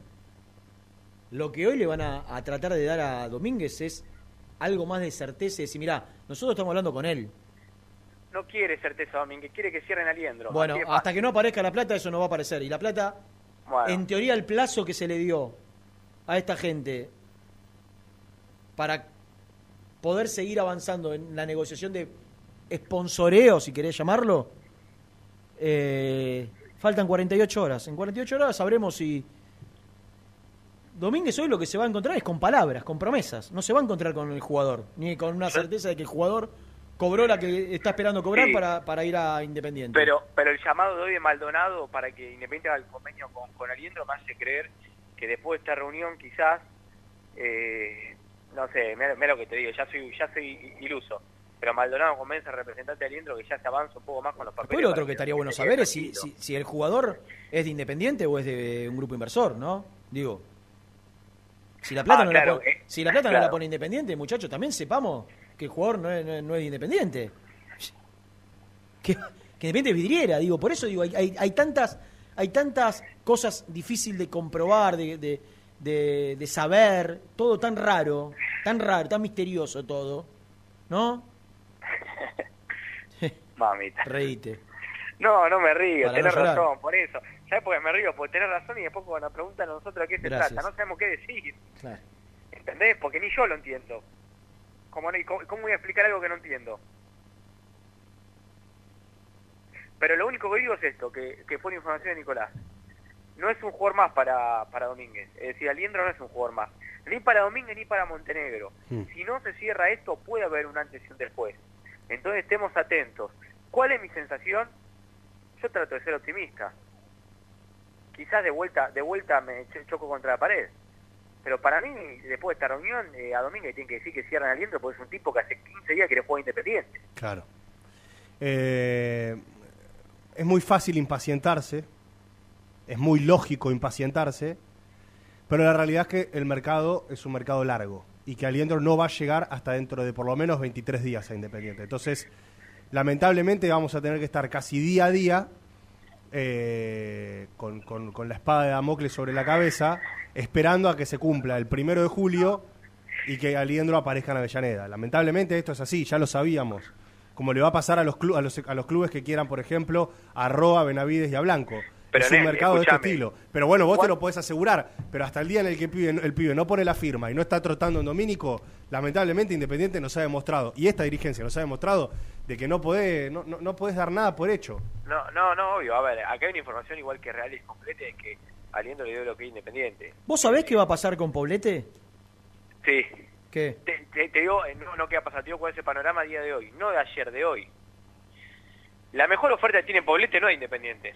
lo que hoy le van a, a tratar de dar a Domínguez es algo más de certeza y decir, mirá, nosotros estamos hablando con él. No quiere certeza Domínguez, quiere que cierren a Liendro. Bueno, hasta que no aparezca la plata, eso no va a aparecer. Y la plata, Bueno. en teoría, el plazo que se le dio a esta gente para poder seguir avanzando en la negociación de sponsoreo, si querés llamarlo, eh, faltan 48 horas. En 48 horas sabremos si Domínguez hoy lo que se va a encontrar es con palabras, con promesas. No se va a encontrar con el jugador, ni con una certeza de que el jugador cobró la que está esperando cobrar Sí. para, para ir a Independiente. Pero, pero el llamado de hoy de Maldonado para que Independiente haga el convenio con, con Aliendro me hace creer que después de esta reunión quizás, eh, no sé, mira, lo que te digo, ya soy, ya soy iluso. Pero Maldonado convence al representante de Aliendro que ya se avanza un poco más con los papeles. Después lo otro que estaría bueno saber es si, si, si el jugador es de Independiente o es de un grupo inversor, ¿no? Digo, si la plata, Ah, no, claro, la pone, eh, si la plata no la pone Independiente, muchachos, también sepamos que el jugador no es, no es- no es de Independiente. Que, que Independiente es vidriera, digo, por eso digo, hay, hay, hay tantas hay tantas cosas difíciles de comprobar, de, de, de- de saber, todo tan raro, tan raro, tan misterioso todo, ¿no? <laughs> Mamita. Reíte. No, no me río, tenés no razón, por eso. ¿Sabes por qué me río? Porque tenés razón y después cuando nos preguntan a nosotros a qué se Gracias. trata, no sabemos qué decir. Claro. ¿Entendés? Porque ni yo lo entiendo. ¿Cómo, cómo, voy a explicar algo que no entiendo? Pero lo único que digo es esto, que, que fue la información de Nicolás. No es un jugador más para, para Domínguez. Es decir, Aliendro no es un jugador más. Ni para Domínguez ni para Montenegro. Hmm. Si no se cierra esto, puede haber un antes y un después. Entonces estemos atentos. ¿Cuál es mi sensación? Yo trato de ser optimista. Quizás de vuelta, de vuelta me cho- choco contra la pared. Pero para mí, después de esta reunión, eh, a Domínguez tiene que decir que cierran aliento porque es un tipo que hace 15 días que le juega independiente. Claro. Eh, es muy fácil impacientarse, es muy lógico impacientarse, pero la realidad es que el mercado es un mercado largo y que Aliendro no va a llegar hasta dentro de por lo menos 23 días a Independiente. Entonces, lamentablemente vamos a tener que estar casi día a día eh, con, con- con la espada de Damocles sobre la cabeza, esperando a que se cumpla el primero de julio y que Aliendro aparezca en Avellaneda. Lamentablemente esto es así, ya lo sabíamos. Como le va a pasar a los, a los, a los clubes que quieran, por ejemplo, a Roa, Benavides y a Blanco. Pero, es un mercado de este estilo. Pero bueno, vos te ¿Cuál- lo podés asegurar. Pero hasta el día en el que el pibe, el pibe no pone la firma y no está trotando en Domínico, lamentablemente Independiente nos ha demostrado, y esta dirigencia nos ha demostrado, de que no podés, no, no, no podés dar nada por hecho. No, no, no, obvio. A ver, acá hay una información igual que real y completa de que Aliendro le dio lo que es independiente. ¿Vos sabés qué va a pasar con Poblete? Sí. ¿Qué? Te, te- te digo, eh, no, no qué va a pasar, te digo cuál es el panorama a día de hoy, no de ayer, de hoy. La mejor oferta que tiene Poblete no es Independiente,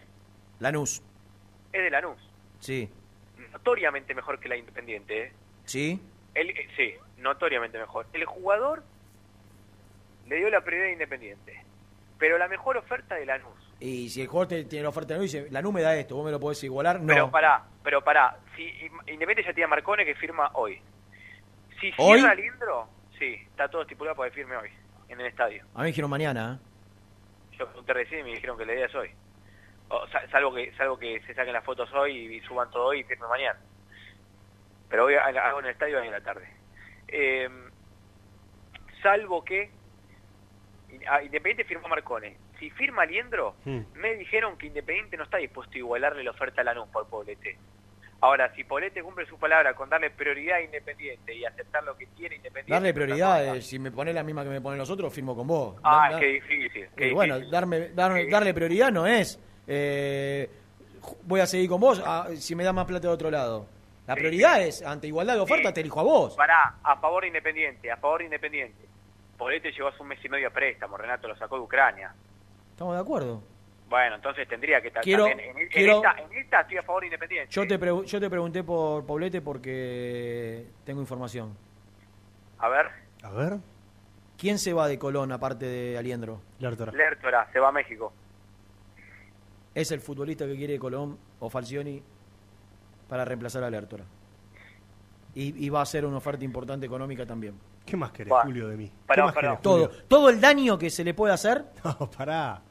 Lanús. es de Lanús. Sí. Notoriamente mejor que la Independiente, ¿eh? Sí. El- eh, sí, notoriamente mejor. El jugador le dio la prioridad a Independiente, pero la mejor oferta de Lanús. Y si el jugador te- tiene la oferta de Lanús y dice, Lanús me da esto, vos me lo podés igualar, no. Pero pará, pero pará, si Independiente ya tiene a Marcone que firma hoy. Si ¿Hoy? cierra Lindro, sí, está todo estipulado para que firme hoy, en el estadio. A mí me dijeron mañana, ¿eh? Yo pregunté recién y me dijeron que la idea es hoy. O, salvo que salvo que se saquen las fotos hoy y suban todo hoy y firme mañana. Pero hoy ha- hago en el estadio hoy en la tarde. Eh, salvo que Independiente firmó Marcone. Si firma Liendro, Hmm. me dijeron que Independiente no está dispuesto a igualarle la oferta a Lanús por Poblete. Ahora, si Poblete cumple su palabra con darle prioridad a Independiente y aceptar lo que tiene Independiente... Darle prioridad, eh, si me pones la misma que me ponen los otros, firmo con vos. Ah, Da- qué difícil. qué bueno, difícil. darme, darme- darle prioridad no es eh, voy a seguir con vos ah, si me da más plata de otro lado. La Sí, prioridad es, ante igualdad de oferta, te elijo a vos. Pará, a favor de Independiente, a favor de Independiente. Poblete llegó hace un mes y medio a préstamo, Renato lo sacó de Ucrania. Estamos de acuerdo. Bueno, entonces tendría que estar Quiero- también. En, en quiero- esta, en esta estoy a favor de Independiente. Yo te, pregu- yo te pregunté por Poblete porque tengo información. A ver, A ver. ¿Quién se va de Colón aparte de Aliendro? Lertora, se va a México. Es el futbolista que quiere Colón o Falcioni para reemplazar a Lertora. Y, y va a ser una oferta importante económica también. ¿Qué más querés. Julio, de mí? ¿Qué Pará, más pará. querés, Todo, Julio? todo el daño que se le puede hacer. <laughs> No, pará.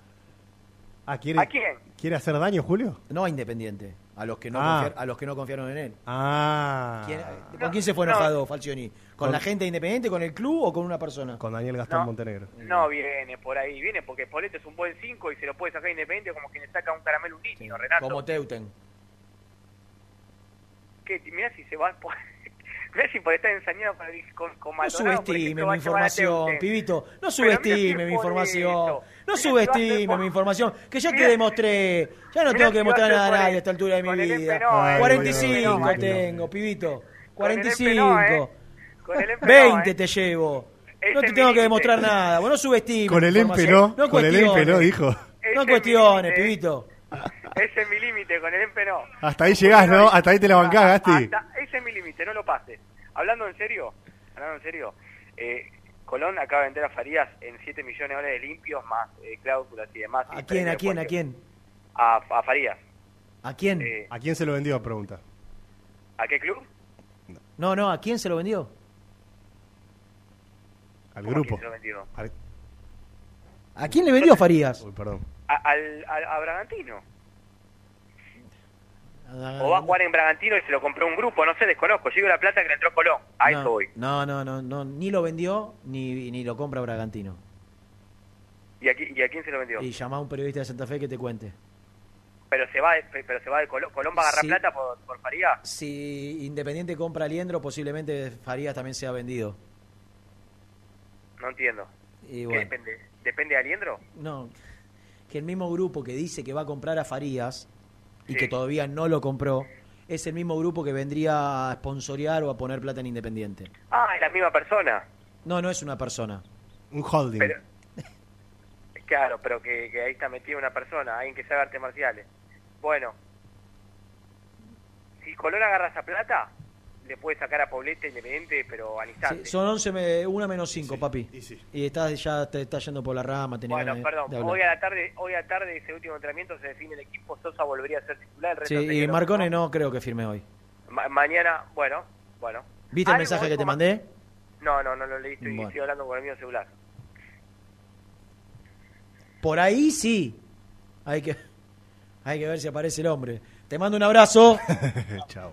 Ah, ¿quiere, ¿A quién? ¿Quiere hacer daño, Julio? No a Independiente, a los que no, Ah. confiar- a los que no confiaron en él. Ah. ¿Quién- ¿Con quién se fue no. enojado Falcioni? ¿Con, Con- la gente de Independiente, con el club o con una persona? Con Daniel Gastón No. Montenegro. No viene por ahí, viene porque Poblete es un buen 5 y se lo puede sacar Independiente como quien le saca un caramelo un niño, Renato. Como Teuten. ¿Qué? Mirá si se va por... Estar ensañado con, con, con No Maldonado, por subestime mi información, pibito. No subestime es mi información. No subestime mi información. Que ya te demostré. Ya no tengo que demostrar nada a nadie a esta altura de mi vida. Empenó, eh, 45 con el Empenó, tengo, pibito. Con el 45. Empenó, eh. 20 eh. te llevo. No te tengo que demostrar nada. Vos no subestimes. Con el empenó, No con el. Ese No es mi cuestiones, pibito. Ese es mi límite, con el Empenó. Hasta ahí llegás, ¿no? Hasta ahí te la bancás, Gasti. Hasta- ese es mi límite, no lo pases. Hablando en serio, hablando en serio, eh, Colón acaba de vender a Farías en 7 millones de dólares limpios, más eh, cláusulas y demás. ¿A quién, a quién, a quién? A, a Farías. ¿A quién? Eh, ¿A quién se lo vendió? Pregunta. ¿A qué club? No, no, ¿a quién se lo vendió? Al ¿Cómo grupo. quién se lo vendió? Al- ¿A quién le vendió Farías? Uy, perdón. A, al, al- a Bragantino. O va a jugar en Bragantino y se lo compró un grupo, no sé, desconozco. Llego la plata que le entró Colón. A no, eso voy. No, no, no, no, ni lo vendió ni, ni lo compra Bragantino. ¿Y a, y a quién se lo vendió? Y llama a un periodista de Santa Fe que te cuente. Pero se va, de- pero se va de Colón. ¿Colón va a agarrar Sí. plata por, por Farías? Si Independiente compra a Liendro, posiblemente Farías también sea vendido. No entiendo. Y ¿Qué bueno, depende? ¿Depende de Aliendro? no, que el mismo grupo que dice que va a comprar a Farías y Sí. que todavía no lo compró, es el mismo grupo que vendría a sponsorear o a poner plata en Independiente. Ah, es la misma persona. No, no es una persona. Un holding. Pero, <laughs> Claro, pero que, que ahí está metida una persona, alguien que sabe artes marciales. Bueno, si Colón agarra esa plata, le puede sacar a Poblete Independiente, pero al instante. Sí, son 11, me- una menos 5, papi. Y, estás, ya te estás yendo por la rama. tenés Bueno, perdón, de hoy a la tarde, hoy a la tarde ese último entrenamiento se define el equipo, Sosa volvería a ser titular, el resto Sí, y no. Marcone no creo que firme hoy. Ma- mañana, bueno, bueno. ¿Viste el mensaje que te mandé? No, no, no lo leí, estoy, Bueno. estoy hablando con el mío celular. Por ahí sí. Hay que, <laughs> hay que ver si aparece el hombre. Te mando un abrazo. <laughs> Chao.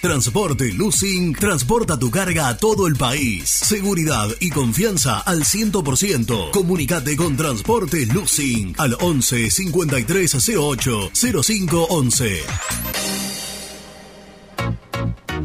Transporte Lucing transporta tu carga a todo el país. Seguridad y confianza al 100%. Comunicate con Transporte Lucing al 11 53 08 05 11.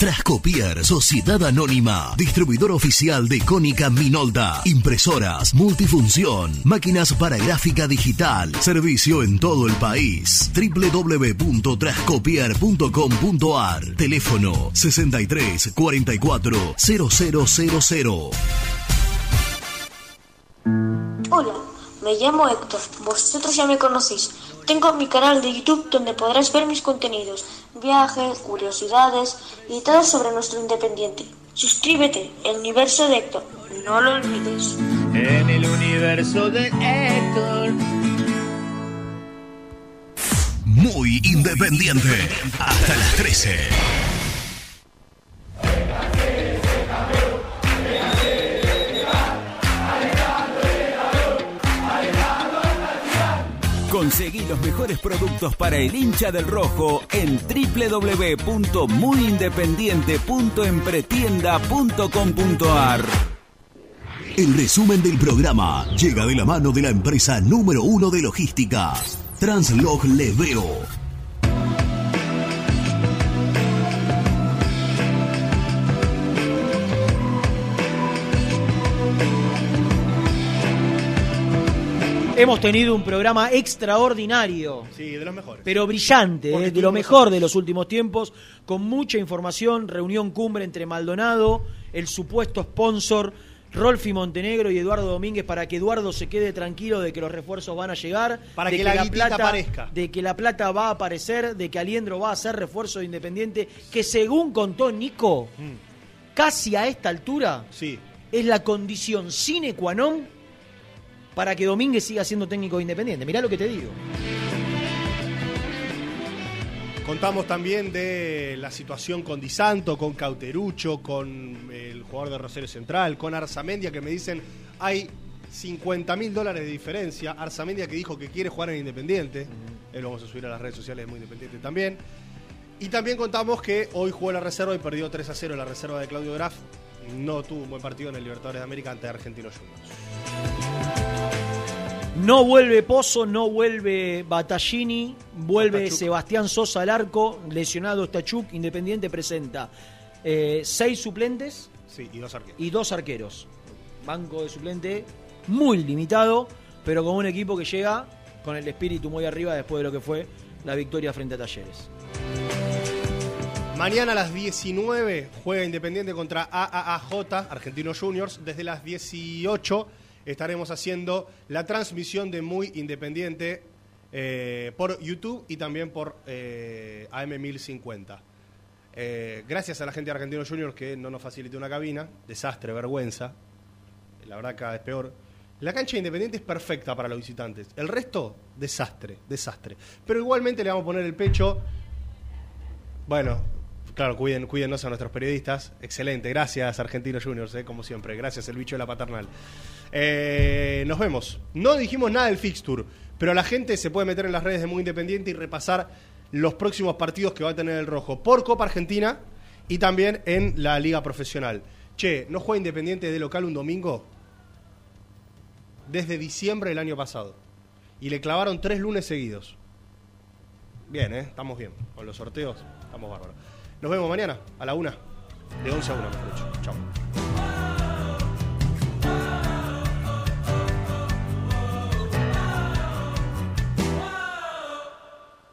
Trascopier, Sociedad Anónima, distribuidor oficial de Cónica Minolta, impresoras, multifunción, máquinas para gráfica digital, servicio en todo el país. www.trascopier.com.ar, teléfono 63 44 0000. Hola, me llamo Héctor, vosotros ya me conocéis. Tengo mi canal de YouTube donde podrás ver mis contenidos, viajes, curiosidades y todo sobre nuestro independiente. Suscríbete, el universo de Héctor, no lo olvides. En el universo de Héctor. Muy independiente. Hasta las 13. Conseguí los mejores productos para el hincha del rojo en www.muyindependiente.empretienda.com.ar. El resumen del programa llega de la mano de la empresa número uno de logística, Translog Leveo. Hemos tenido un programa extraordinario. Sí, de los mejores. Pero brillante, eh, de lo mejor de los últimos tiempos, con mucha información, reunión cumbre entre Maldonado, el supuesto sponsor, Rolfi Montenegro y Eduardo Domínguez para que Eduardo se quede tranquilo de que los refuerzos van a llegar, Para de que la guitita aparezca. de que la plata va a aparecer, de que Aliendro va a ser refuerzo de Independiente, que según contó Nico, casi a esta altura es la condición sine qua non para que Domínguez siga siendo técnico de Independiente. Mirá lo que te digo. Contamos también de la situación con Di Santo, con Cauterucho, con el jugador de Rosario Central, con Arzamendia, que me dicen hay 50 mil dólares de diferencia. Arzamendia que dijo que quiere jugar en Independiente. Él lo vamos a subir a las redes sociales de Muy Independiente también. Y también contamos que hoy jugó la reserva y perdió 3 a 0 la reserva de Claudio Graf. No tuvo un buen partido en el Libertadores de América ante Argentinos Juniors. No vuelve Pozo, no vuelve Battaglini, vuelve. Sebastián Sosa al arco, lesionado Stachuk, Independiente presenta eh, seis suplentes Sí, y dos arqueros. y dos arqueros. Banco de suplente muy limitado, pero con un equipo que llega con el espíritu muy arriba después de lo que fue la victoria frente a Talleres. Mañana a las 19 juega Independiente contra AAAJ, Argentinos Juniors. Desde las 18 estaremos haciendo la transmisión de Muy Independiente eh, por YouTube y también por eh, AM1050. Eh, gracias a la gente de Argentinos Juniors que no nos facilitó una cabina. Desastre, vergüenza. La verdad cada vez peor. La cancha de Independiente es perfecta para los visitantes. El resto, desastre, desastre. Pero igualmente le vamos a poner el pecho. Bueno, claro, cuiden, a nuestros periodistas. Excelente, gracias Argentinos Juniors, como siempre. Gracias el bicho de la paternal. Eh, nos vemos. No dijimos nada del fixture, pero la gente se puede meter en las redes de Muy Independiente y repasar los próximos partidos que va a tener el Rojo por Copa Argentina y también en la Liga Profesional. Che, ¿no juega Independiente de local un domingo? Desde diciembre del año pasado. Y le clavaron tres lunes seguidos. Bien, ¿eh? Estamos bien. Con los sorteos estamos bárbaros. Nos vemos mañana a la una. De 11 a 1, mejor dicho. Chao.